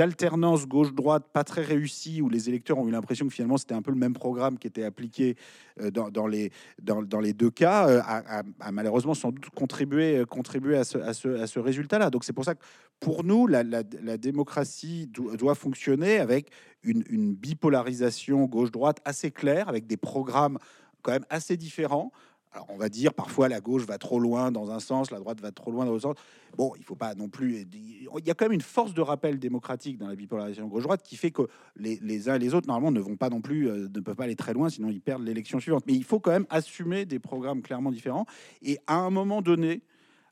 alternances gauche-droite pas très réussies, où les électeurs ont eu l'impression que finalement c'était un peu le même programme qui était appliqué euh, dans, les, deux cas, euh, a, malheureusement sans doute contribué, contribué à ce, résultat-là. Donc, c'est pour ça que pour nous, la, démocratie do, doit fonctionner avec une, bipolarisation gauche-droite assez claire, avec des programmes quand même assez différents, Alors on va dire parfois la gauche va trop loin dans un sens, la droite va trop loin dans l'autre sens. Bon, il faut pas non plus. Il y a quand même une force de rappel démocratique dans la bipolarisation gauche-droite qui fait que les, les, uns et les autres normalement ne vont pas non plus, euh, ne peuvent pas aller très loin, sinon ils perdent l'élection suivante. Mais il faut quand même assumer des programmes clairement différents. Et à un moment donné,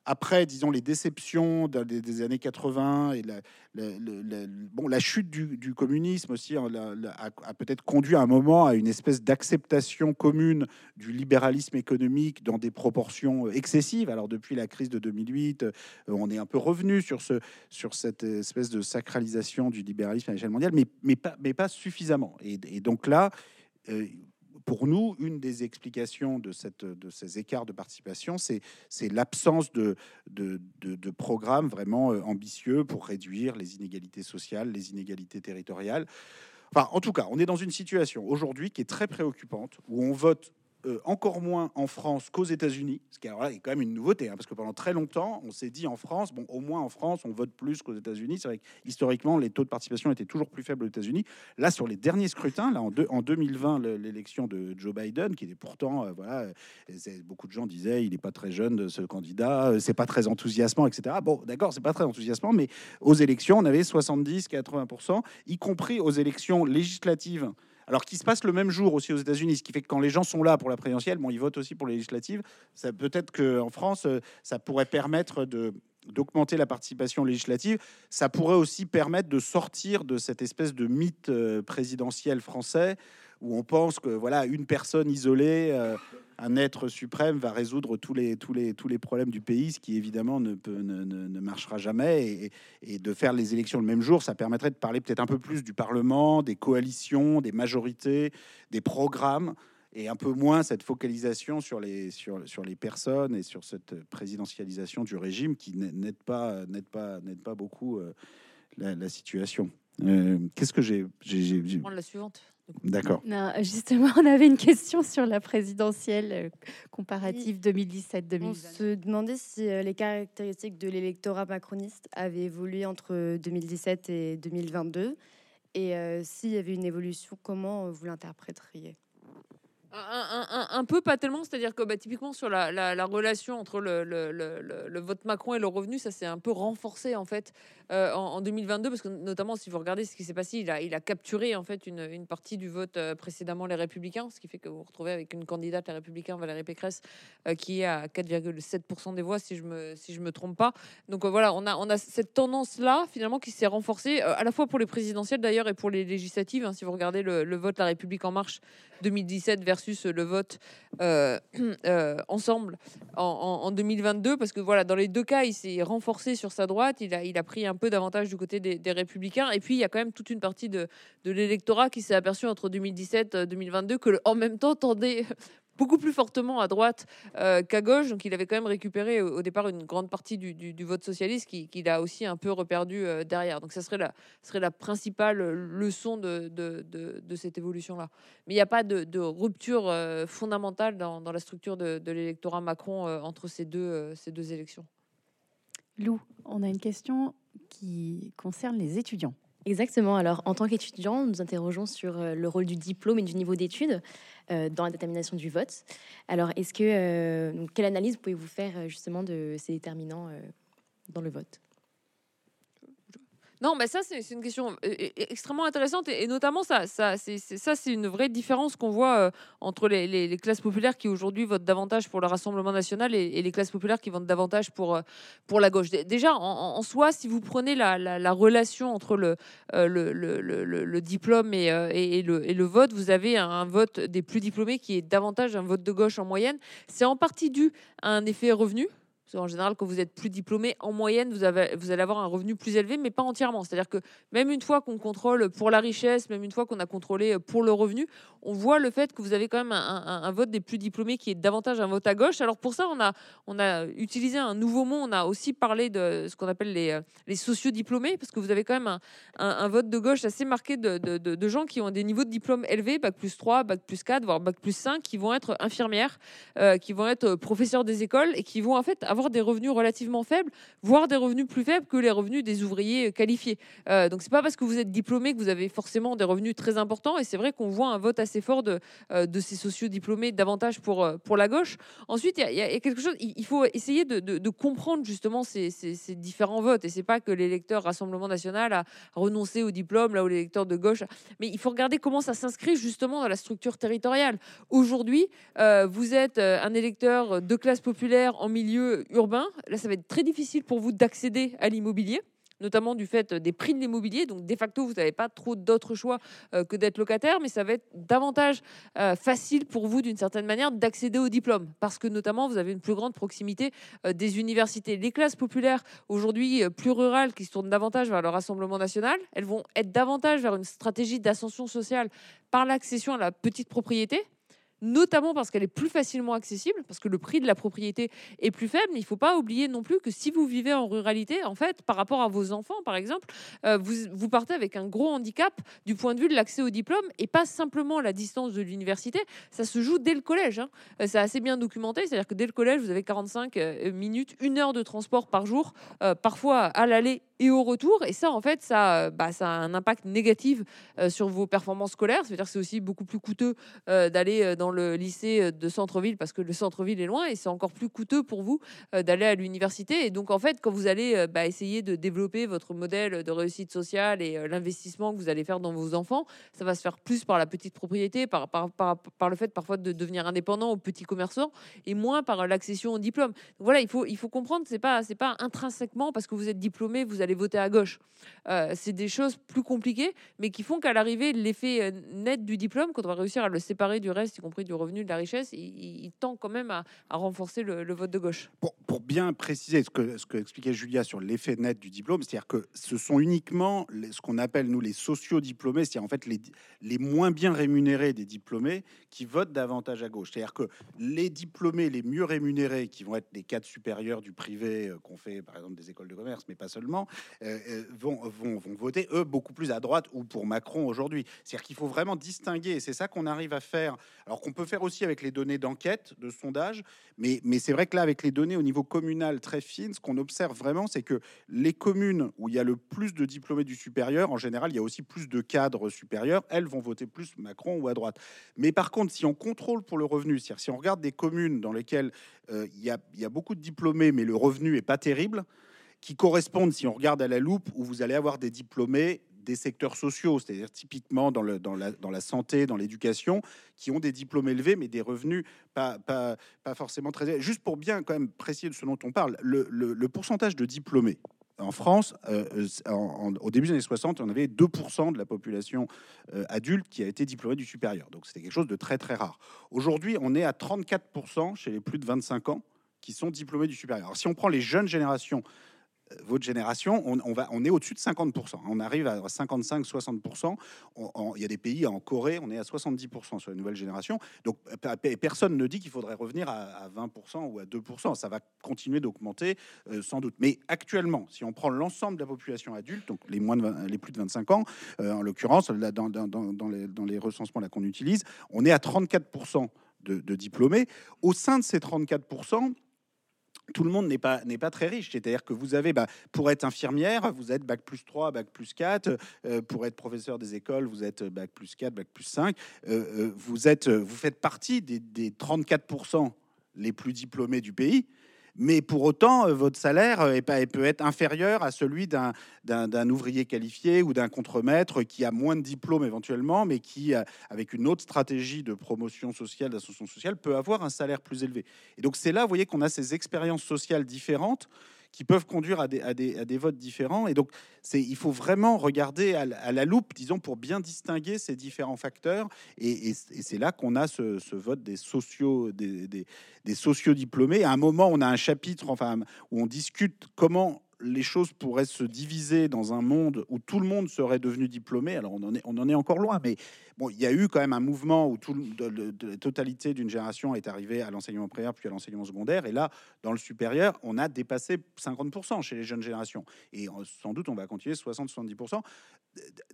après, disons, les déceptions des, années 80 et la, bon, la chute du, communisme aussi hein, a, peut-être conduit à un moment à une espèce d'acceptation commune du libéralisme économique dans des proportions euh, excessives. Alors depuis la crise de 2008, euh, on est un peu revenu sur, ce, sur cette espèce de sacralisation du libéralisme à l'échelle mondiale, mais, mais, pas, mais pas suffisamment. Et, donc là, euh, pour nous, une des explications de, ces écarts de participation, c'est l'absence de, de, de, programmes vraiment euh, ambitieux pour réduire les inégalités sociales, les inégalités territoriales. Enfin, en tout cas, on est dans une situation aujourd'hui qui est très préoccupante, où on vote euh, encore moins en France qu'aux États-Unis, ce qui est quand même une nouveauté, hein, parce que pendant très longtemps, on s'est dit en France, bon, au moins en France, on vote plus qu'aux États-Unis. C'est vrai que historiquement, les taux de participation étaient toujours plus faibles aux États-Unis. Là, sur les derniers scrutins, là en, en 2020, l'élection de Joe Biden, qui est pourtant, euh, voilà, beaucoup de gens disaient, il n'est pas très jeune ce candidat, euh, c'est pas très enthousiasmant, etc. Bon, d'accord, c'est pas très enthousiasmant, mais aux élections, on avait 70-80%, y compris aux élections législatives alors qui se passe le même jour aussi aux États-Unis, ce qui fait que quand les gens sont là pour la présidentielle, bon, ils votent aussi pour les législatives. Ça peut-être qu'en France, euh, ça pourrait permettre d'augmenter la participation législative, ça pourrait aussi permettre de sortir de cette espèce de mythe euh, présidentiel français où on pense que voilà une personne isolée, euh, un être suprême va résoudre tous les, tous les, tous les problèmes du pays, ce qui évidemment ne, ne, marchera jamais. Et, de faire les élections le même jour, ça permettrait de parler peut-être un peu plus du Parlement, des coalitions, des majorités, des programmes, et un peu moins cette focalisation sur les, sur, sur les personnes et sur cette présidentialisation du régime qui n'aide pas, pas, pas beaucoup euh, la, situation. Euh, qu'est-ce que j'ai, j'ai, la suivante. D'accord. Justement, on avait une question sur la présidentielle euh, comparative 2017-2020. On se demandait si euh, les caractéristiques de l'électorat macroniste avaient évolué entre 2017 et 2022 et euh, s'il y avait une évolution, comment vous l'interpréteriez? Un, peu, pas tellement. C'est-à-dire que bah, typiquement sur la, la, relation entre le, le, le, vote Macron et le revenu, ça s'est un peu renforcé en fait euh, en, 2022 parce que notamment si vous regardez ce qui s'est passé, il a, capturé en fait une, partie du vote euh, précédemment les Républicains, ce qui fait que vous vous retrouvez avec une candidate les Républicains Valérie Pécresse euh, qui est à 4,7% des voix si je me si je me trompe pas. Donc voilà, on a on a cette tendance là finalement qui s'est renforcée à la fois pour les présidentielles d'ailleurs et pour les législatives. Hein, si vous regardez le, vote La République en marche 2017 versus le vote ensemble en, 2022, parce que voilà, dans les deux cas, il s'est renforcé sur sa droite, il a, il a pris un peu d'avantage du côté des, républicains, et puis il y a quand même toute une partie de, l'électorat qui s'est aperçu entre 2017 et 2022 que en même temps tendait beaucoup plus fortement à droite euh, qu'à gauche. Donc il avait quand même récupéré au, départ une grande partie du, vote socialiste qu'il a aussi un peu reperdu euh, derrière. Donc ça serait la, serait la principale leçon de, de, cette évolution-là. Mais il n'y a pas de, rupture euh, fondamentale dans, la structure de, l'électorat Macron entre ces deux, ces deux élections. Lou, on a une question qui concerne les étudiants. Exactement. Alors, en tant qu'étudiant, nous interrogeons sur euh, le rôle du diplôme et du niveau d'études euh, dans la détermination du vote. Alors, est-ce que euh, quelle analyse pouvez-vous faire justement de ces déterminants dans le vote? Non, mais ça, c'est une question euh, extrêmement intéressante et, notamment, ça, ça c'est une vraie différence qu'on voit euh, entre les, classes populaires qui aujourd'hui votent davantage pour le Rassemblement national et, les classes populaires qui votent davantage pour, euh, pour la gauche. Déjà, en, soi, si vous prenez la, la, relation entre le, diplôme et, le, et le vote, vous avez un vote des plus diplômés qui est davantage un vote de gauche en moyenne. C'est en partie dû à un effet revenu en général, quand vous êtes plus diplômé, en moyenne, vous, avez, vous allez avoir un revenu plus élevé, mais pas entièrement. C'est-à-dire que même une fois qu'on contrôle pour la richesse, même une fois qu'on a contrôlé pour le revenu, on voit le fait que vous avez quand même un, vote des plus diplômés qui est davantage un vote à gauche. Alors pour ça, on a, on a utilisé un nouveau mot. On a aussi parlé de ce qu'on appelle les, les sociodiplômés, parce que vous avez quand même un, un, vote de gauche assez marqué de, de, de, gens qui ont des niveaux de diplôme élevés, bac plus 3, bac plus 4, voire bac plus 5, qui vont être infirmières, euh, qui vont être professeurs des écoles et qui vont en fait avoir avoir des revenus relativement faibles, voire des revenus plus faibles que les revenus des ouvriers qualifiés. Euh, donc c'est pas parce que vous êtes diplômé que vous avez forcément des revenus très importants. Et c'est vrai qu'on voit un vote assez fort de, euh, de ces sociaux diplômés davantage pour, euh, pour la gauche. Ensuite, il y, a quelque chose, il faut essayer de, comprendre justement ces, ces, différents votes. Et c'est pas que l'électeur Rassemblement national a renoncé au diplôme, là où l'électeur de gauche. Mais il faut regarder comment ça s'inscrit justement dans la structure territoriale. Aujourd'hui, vous êtes un électeur de classe populaire en milieu urbain. Là, ça va être très difficile pour vous d'accéder à l'immobilier notamment du fait des prix de l'immobilier. Donc, de facto, vous n'avez pas trop d'autres choix euh, que d'être locataire, mais ça va être davantage euh, facile pour vous, d'une certaine manière, d'accéder au diplôme, parce que notamment, vous avez une plus grande proximité euh, des universités. Les classes populaires, aujourd'hui plus rurales, qui se tournent davantage vers le Rassemblement national, elles vont être davantage vers une stratégie d'ascension sociale par l'accession à la petite propriété, notamment parce qu'elle est plus facilement accessible, parce que le prix de la propriété est plus faible. Il ne faut pas oublier non plus que si vous vivez en ruralité, en fait, par rapport à vos enfants, par exemple, euh, vous, vous, partez avec un gros handicap du point de vue de l'accès au diplôme et pas simplement la distance de l'université. Ça se joue dès le collège. Hein. Euh, c'est assez bien documenté, c'est-à-dire que dès le collège, vous avez 45 euh, minutes, une heure de transport par jour, parfois à l'aller et au retour. Et ça, en fait, ça, bah, ça a un impact négatif sur vos performances scolaires. C'est-à-dire que c'est aussi beaucoup plus coûteux d'aller dans le lycée euh, de centre-ville parce que le centre-ville est loin et c'est encore plus coûteux pour vous euh, d'aller à l'université. Et donc, en fait, quand vous allez euh, bah, essayer de développer votre modèle de réussite sociale et l'investissement que vous allez faire dans vos enfants, ça va se faire plus par la petite propriété, par, par, par, le fait parfois de devenir indépendant aux petits commerçants et moins par l'accession au diplôme. Voilà, il faut, il faut comprendre, c'est pas, pas intrinsèquement parce que vous êtes diplômé, vous allez voter à gauche. c'est des choses plus compliquées, mais qui font qu'à l'arrivée, l'effet net du diplôme, quand on va réussir à le séparer du reste, y compris du revenu de la richesse, il, tend quand même à, renforcer le, vote de gauche. Pour, bien préciser ce que, ce que expliquait Julia sur l'effet net du diplôme, c'est-à-dire que ce sont uniquement ce qu'on appelle, nous, les sociodiplômés, c'est-à-dire en fait les, les moins bien rémunérés des diplômés qui votent davantage à gauche. C'est-à-dire que les diplômés les mieux rémunérés, qui vont être les cadres supérieurs du privé, euh, qu'on fait par exemple des écoles de commerce, mais pas seulement, euh, euh, vont, vont, vont voter, eux, beaucoup plus à droite ou pour Macron aujourd'hui. C'est-à-dire qu'il faut vraiment distinguer, et c'est ça qu'on arrive à faire, alors qu'on peut faire aussi avec les données d'enquête, de sondage, mais, c'est vrai que là, avec les données au niveau communal très fines, ce qu'on observe vraiment, c'est que les communes où il y a le plus de diplômés du supérieur, en général, il y a aussi plus de cadres supérieurs, elles vont voter plus Macron ou à droite. Mais par contre, si on contrôle pour le revenu, c'est-à-dire si on regarde des communes dans lesquelles euh, il, y a, il y a beaucoup de diplômés, mais le revenu est pas terrible, qui correspondent, si on regarde à la loupe, où vous allez avoir des diplômés des secteurs sociaux, c'est-à-dire typiquement dans, la, santé, dans l'éducation, qui ont des diplômes élevés, mais des revenus pas, forcément très élevés. Juste pour bien quand même préciser de ce dont on parle, le, le, pourcentage de diplômés en France, euh, au début des années 60, on avait 2% de la population euh, adulte qui a été diplômée du supérieur. Donc c'était quelque chose de très très rare. Aujourd'hui, on est à 34% chez les plus de 25 ans qui sont diplômés du supérieur. Alors si on prend les jeunes générations votre génération, on, est au-dessus de 50%. On arrive à 55-60%. Il y a des pays, en Corée, on est à 70% sur la nouvelle génération. Donc personne ne dit qu'il faudrait revenir à, 20% ou à 2%. Ça va continuer d'augmenter euh, sans doute. Mais actuellement, si on prend l'ensemble de la population adulte, donc les, plus de 25 ans, euh, en l'occurrence, dans, les, dans les recensements qu'on utilise, on est à 34% de, de diplômés. Au sein de ces 34%, tout le monde n'est pas, n'est pas très riche. C'est-à-dire que vous avez, bah, pour être infirmière, vous êtes bac plus 3, bac plus 4. Euh, pour être professeur des écoles, vous êtes bac plus 4, bac plus 5. Euh, euh, vous, êtes, vous faites partie des, des 34% les plus diplômés du pays mais pour autant, euh, votre salaire euh, peut être inférieur à celui d'un ouvrier qualifié ou d'un contremaître qui a moins de diplômes éventuellement, mais qui, euh, avec une autre stratégie de promotion sociale, d'ascension sociale, peut avoir un salaire plus élevé. Et donc c'est là, vous voyez, qu'on a ces expériences sociales différentes qui peuvent conduire à des, votes différents. Et donc, il faut vraiment regarder à, la loupe, disons, pour bien distinguer ces différents facteurs. Et, c'est là qu'on a ce, vote des sociaux, des, des, des. À un moment, on a un chapitre enfin, où on discute comment les choses pourraient se diviser dans un monde où tout le monde serait devenu diplômé, alors on en est, on en est encore loin, mais il y a eu quand même un mouvement où tout, de, la totalité d'une génération est arrivée à l'enseignement primaire puis à l'enseignement secondaire. Et là, dans le supérieur, on a dépassé 50% chez les jeunes générations. Et euh, sans doute, on va continuer 60-70%.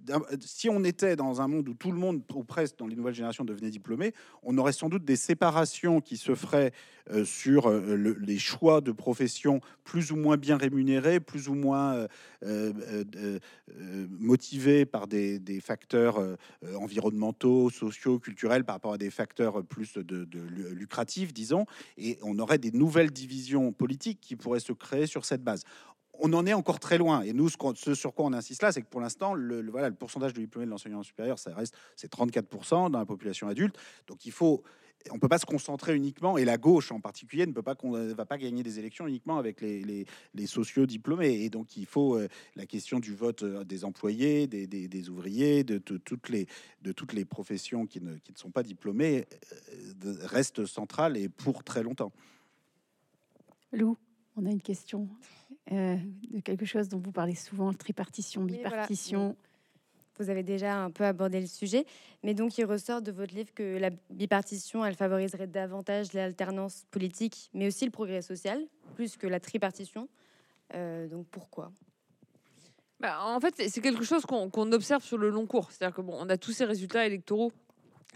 D'un- Si on était dans un monde où tout le monde, ou presque dans les nouvelles générations, devenait diplômé, on aurait sans doute des séparations qui se feraient euh, sur euh, le- les choix de professions plus ou moins bien rémunérés, plus ou moins euh, euh, euh, euh, motivés par des, facteurs euh, euh, environnementaux, sociaux, culturels, par rapport à des facteurs plus de, de lu- lucratifs, disons. Et on aurait des nouvelles divisions politiques qui pourraient se créer sur cette base on en est encore très loin. Et nous, ce, sur quoi on insiste là, c'est que pour l'instant, le, le- voilà, le pourcentage de diplômés de l'enseignement supérieur, ça reste, c'est 34% dans la population adulte. Donc il faut, on peut pas se concentrer uniquement, et la gauche en particulier ne peut pas, qu'on va pas gagner des élections uniquement avec les, les, les sociaux diplômés. Et donc il faut euh, la question du vote euh, des employés, des, des- des ouvriers, de, de toutes les, de toutes les professions qui ne, qui ne sont pas diplômées, euh, reste centrale et pour très longtemps. Lou, on a une question euh, de quelque chose dont vous parlez souvent, tripartition, Oui, bipartition. Vous avez déjà un peu abordé le sujet, mais donc il ressort de votre livre que la bipartition, elle favoriserait davantage l'alternance politique, mais aussi le progrès social, plus que la tripartition. Euh, donc pourquoi? Bah, en fait, c'est- quelque chose qu'on observe sur le long cours. C'est-à-dire que bon, on a tous ces résultats électoraux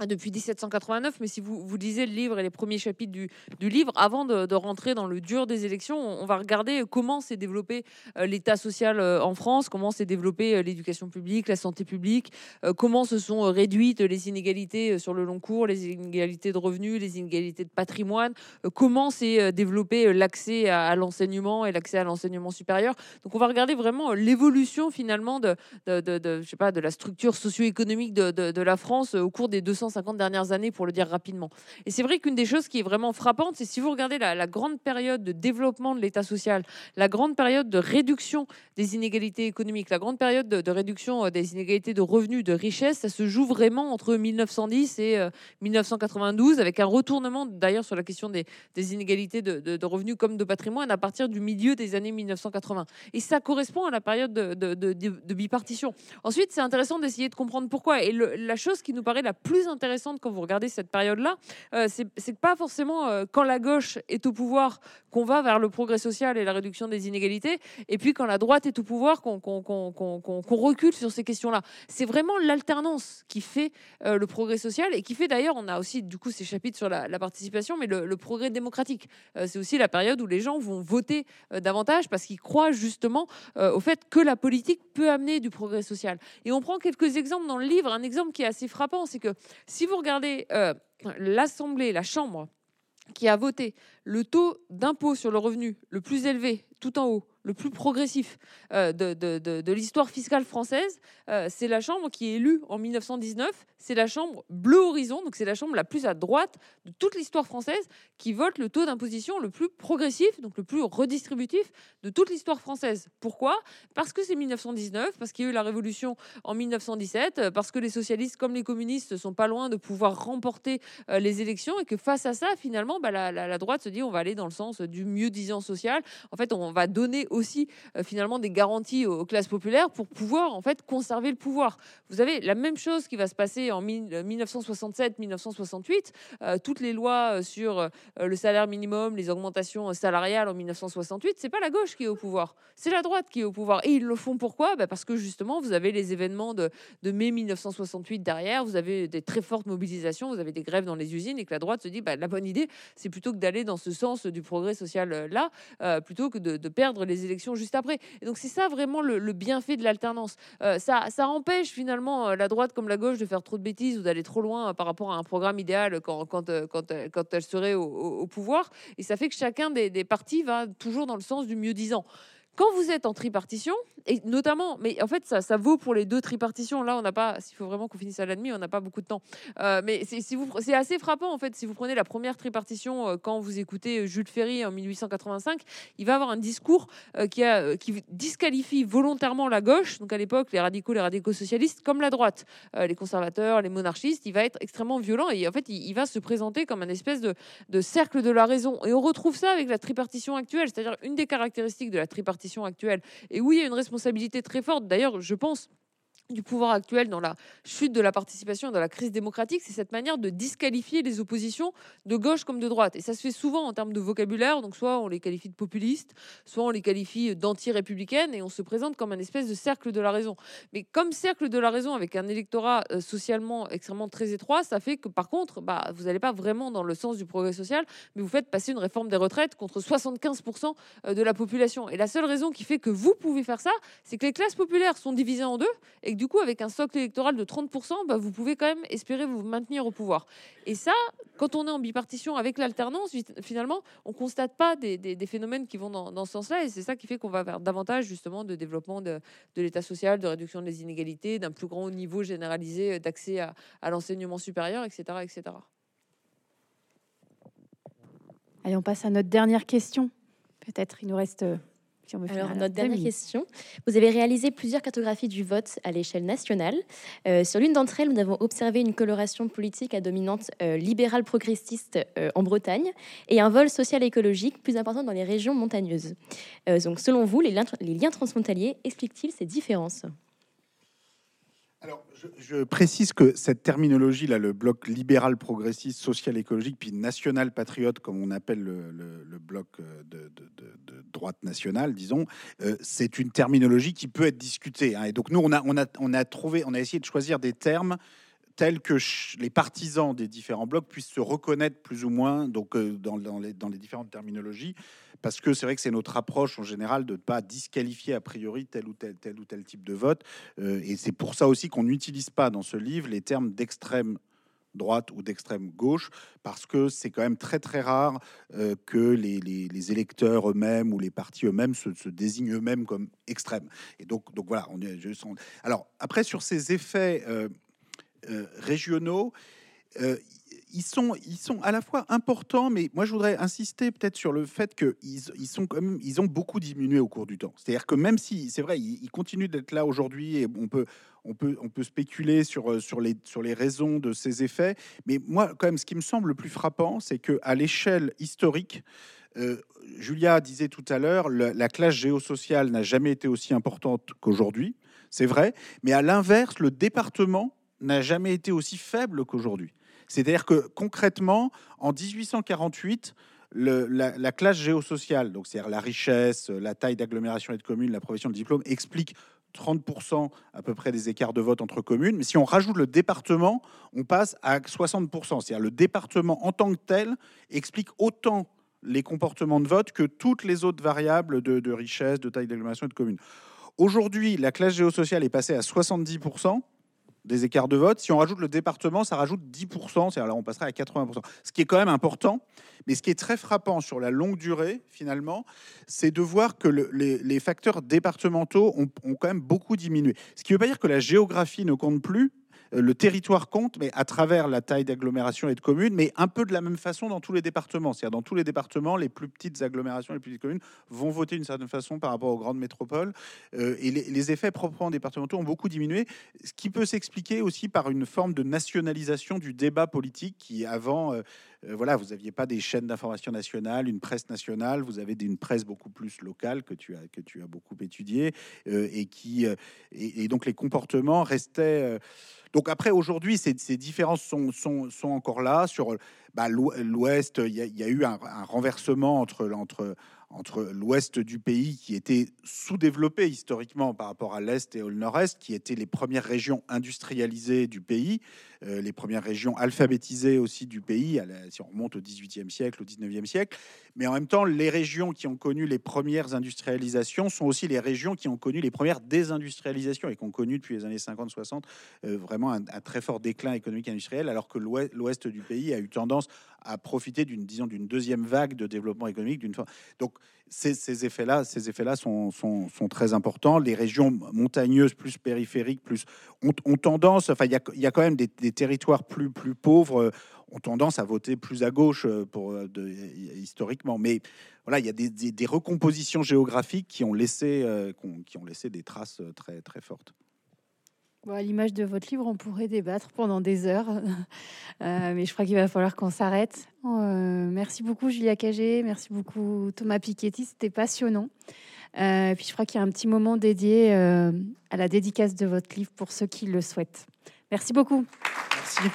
depuis 1789, mais si vous, vous lisez le livre et les premiers chapitres du, livre, avant de, rentrer dans le dur des élections, on, va regarder comment s'est développé euh, l'État social euh, en France, comment s'est développée euh, l'éducation publique, la santé publique, comment se sont réduites les inégalités sur le long cours, les inégalités de revenus, les inégalités de patrimoine, comment s'est développé l'accès à, l'enseignement et l'accès à l'enseignement supérieur. Donc on va regarder vraiment l'évolution finalement de, la structure socio-économique de, de- la France au cours des 250 dernières années, pour le dire rapidement. Et c'est vrai qu'une des choses qui est vraiment frappante, c'est si vous regardez la, grande période de développement de l'État social, la grande période de réduction des inégalités économiques, la grande période de, réduction euh, des inégalités de revenus, de richesse, ça se joue vraiment entre 1910 et euh, 1992, avec un retournement d'ailleurs sur la question des, inégalités de, revenus comme de patrimoine à partir du milieu des années 1980. Et ça correspond à la période de, bipartition. Ensuite, c'est intéressant d'essayer de comprendre pourquoi. Et la chose qui nous paraît la plus intéressante quand vous regardez cette période-là, euh, c'est pas forcément euh, quand la gauche est au pouvoir qu'on va vers le progrès social et la réduction des inégalités, et puis quand la droite est au pouvoir qu'on qu'on- qu'on- qu'on recule sur ces questions-là. C'est vraiment l'alternance qui fait euh, le progrès social et qui fait d'ailleurs, on a aussi du coup ces chapitres sur la, la participation, mais le, le progrès démocratique. Euh, c'est aussi la période où les gens vont voter euh, davantage parce qu'ils croient justement euh, au fait que la politique peut amener du progrès social. Et on prend quelques exemples dans le livre. Un exemple qui est assez frappant, c'est que si vous regardez euh, l'Assemblée, la Chambre, qui a voté le taux d'impôt sur le revenu le plus élevé, tout en haut, le plus progressif euh, de, l'histoire fiscale française, euh, c'est la Chambre qui est élue en 1919. C'est la Chambre Bleu Horizon, donc c'est la Chambre la plus à droite de toute l'histoire française qui vote le taux d'imposition le plus progressif, donc le plus redistributif de toute l'histoire française. Pourquoi? Parce que c'est 1919, parce qu'il y a eu la Révolution en 1917, euh, parce que les socialistes comme les communistes sont pas loin de pouvoir remporter les élections et que face à ça, finalement, bah, la, la- la droite se dit on va aller dans le sens du mieux-disant social. En fait, on va donner aussi euh, finalement des garanties aux, classes populaires pour pouvoir en fait conserver le pouvoir. Vous avez la même chose qui va se passer en 1967-1968. Euh, toutes les lois euh, sur euh, le salaire minimum, les augmentations euh, salariales en 1968, c'est pas la gauche qui est au pouvoir, c'est la droite qui est au pouvoir. Et ils le font pourquoi? Bah, Parce que justement, vous avez les événements de, mai 1968 derrière, vous avez des très fortes mobilisations, vous avez des grèves dans les usines et que la droite se dit bah, la bonne idée, c'est plutôt que d'aller dans ce sens du progrès social euh, là, euh, plutôt que de, de perdre les élections juste après. Et donc c'est ça vraiment le, bienfait de l'alternance. Euh, ça, ça empêche finalement euh, la droite comme la gauche de faire trop de bêtises ou d'aller trop loin euh, par rapport à un programme idéal quand, quand, quand, quand elle serait au, pouvoir. Et ça fait que chacun des, des partis va toujours dans le sens du mieux-disant. Quand vous êtes en tripartition, et notamment, mais en fait, ça, ça vaut pour les deux tripartitions. Là, on n'a pas, s'il faut vraiment qu'on finisse à la demi, on n'a pas beaucoup de temps. Euh, mais c'est assez frappant, en fait, si vous prenez la première tripartition, euh, quand vous écoutez Jules Ferry en 1885, il va avoir un discours euh, qui, euh, qui disqualifie volontairement la gauche, donc à l'époque, les radicaux, les radicaux socialistes, comme la droite, euh, les conservateurs, les monarchistes. Il va être extrêmement violent et en fait, il, il va se présenter comme un espèce de, de cercle de la raison. Et on retrouve ça avec la tripartition actuelle, c'est-à-dire une des caractéristiques de la tripartition actuelle. Et oui, il y a une responsabilité très forte. D'ailleurs, je pense du pouvoir actuel dans la chute de la participation, dans la crise démocratique, c'est cette manière de disqualifier les oppositions de gauche comme de droite. Et ça se fait souvent en termes de vocabulaire. Donc soit on les qualifie de populistes, soit on les qualifie d'anti-républicaines et on se présente comme un espèce de cercle de la raison. Mais comme cercle de la raison avec un électorat euh, socialement extrêmement très étroit, ça fait que par contre, bah, vous n'allez pas vraiment dans le sens du progrès social, mais vous faites passer une réforme des retraites contre 75% euh, de la population. Et la seule raison qui fait que vous pouvez faire ça, c'est que les classes populaires sont divisées en deux et que du coup, avec un socle électoral de 30%, bah, vous pouvez quand même espérer vous maintenir au pouvoir. Et ça, quand on est en bipartition avec l'alternance, finalement, on constate pas des, phénomènes qui vont dans, ce sens-là. Et c'est ça qui fait qu'on va vers davantage justement de développement de, l'État social, de réduction des inégalités, d'un plus grand niveau généralisé d'accès à, à l'enseignement supérieur, etc., etc. Allez, on passe à notre dernière question. Peut-être il nous reste alors, notre dernière question. Vous avez réalisé plusieurs cartographies du vote à l'échelle nationale. Euh, sur l'une d'entre elles, nous avons observé une coloration politique à dominante euh, libérale progressiste euh, en Bretagne et un vol social-écologique plus important dans les régions montagneuses. donc, selon vous, les les liens transfrontaliers expliquent-ils ces différences? Je, précise que cette terminologie-là, le bloc libéral, progressiste, social, écologique, puis national patriote, comme on appelle le, bloc euh, de, droite nationale, disons, euh, c'est une terminologie qui peut être discutée. Hein. Et donc, nous, on a trouvé, on a essayé de choisir des termes tels que les partisans des différents blocs puissent se reconnaître plus ou moins donc, euh, dans, les, différentes terminologies parce que c'est vrai que c'est notre approche en général de ne pas disqualifier a priori tel ou tel, tel ou tel type de vote. Euh, et c'est pour ça aussi qu'on n'utilise pas dans ce livre les termes d'extrême droite ou d'extrême gauche, parce que c'est quand même très très rare euh, que les, électeurs eux-mêmes ou les partis eux-mêmes se, désignent eux-mêmes comme extrêmes. Et donc, donc voilà, on est. Je sens... Alors après sur ces effets régionaux ils sont, ils sont à la fois importants, mais moi je voudrais insister peut-être sur le fait qu'ils ils sont ils ont beaucoup diminué au cours du temps. C'est-à-dire que même si c'est vrai, ils, continuent d'être là aujourd'hui et on peut, on peut, on peut spéculer sur, euh, sur, les, sur les raisons de ces effets, mais moi quand même, ce qui me semble le plus frappant, c'est que à l'échelle historique, euh, Julia disait tout à l'heure, la classe géosociale n'a jamais été aussi importante qu'aujourd'hui, c'est vrai, mais à l'inverse, le département n'a jamais été aussi faible qu'aujourd'hui. C'est-à-dire que concrètement, en 1848, la, classe géosociale, donc c'est-à-dire la richesse, la taille d'agglomération et de communes, la profession de diplôme, explique 30% à peu près des écarts de vote entre communes. Mais si on rajoute le département, on passe à 60%. C'est-à-dire le département en tant que tel explique autant les comportements de vote que toutes les autres variables de, de richesse, de taille d'agglomération et de communes. Aujourd'hui, la classe géosociale est passée à 70% des écarts de vote. Si on rajoute le département, ça rajoute 10%, c'est-à-dire on passerait à 80%. Ce qui est quand même important, mais ce qui est très frappant sur la longue durée, finalement, c'est de voir que les, facteurs départementaux ont, ont, quand même beaucoup diminué. Ce qui ne veut pas dire que la géographie ne compte plus, le territoire compte, mais à travers la taille d'agglomération et de communes, mais un peu de la même façon dans tous les départements. C'est-à-dire dans tous les départements, les plus petites agglomérations, les plus petites communes vont voter d'une certaine façon par rapport aux grandes métropoles. Euh, et les, effets proprement départementaux ont beaucoup diminué, ce qui peut s'expliquer aussi par une forme de nationalisation du débat politique qui avant... Euh, voilà, vous n'aviez pas des chaînes d'information nationales, une presse nationale, vous avez une presse beaucoup plus locale que tu as, que tu as beaucoup étudié et qui et, donc les comportements restaient. Donc après, aujourd'hui, ces, ces, différences sont, sont, sont, encore là. Sur bah, l'Ouest, il y, y, a eu un, un renversement entre, entre, entre l'ouest du pays qui était sous-développé historiquement par rapport à l'est et au nord-est, qui étaient les premières régions industrialisées du pays, euh, les premières régions alphabétisées aussi du pays, si on remonte au XVIIIe siècle, au XIXe siècle. Mais en même temps, les régions qui ont connu les premières industrialisations sont aussi les régions qui ont connu les premières désindustrialisations et qui ont connu depuis les années 50-60 euh, vraiment un, très fort déclin économique industriel, alors que l'ouest du pays a eu tendance à profiter d'une deuxième vague de développement économique. D'une donc ces, effets-là, ces effets-là sont, très importants. Les régions montagneuses, plus périphériques, plus ont, tendance. Enfin, il y a, quand même des, territoires plus pauvres euh, ont tendance à voter plus à gauche euh, euh, historiquement. Mais voilà, il y a des recompositions géographiques qui ont laissé qui ont laissé des traces très très fortes. À l'image de votre livre, on pourrait débattre pendant des heures, euh, mais je crois qu'il va falloir qu'on s'arrête. Euh, merci beaucoup Julia Cagé, merci beaucoup Thomas Piketty, c'était passionnant. Euh, puis je crois qu'il y a un petit moment dédié euh, à la dédicace de votre livre pour ceux qui le souhaitent. Merci beaucoup. Merci.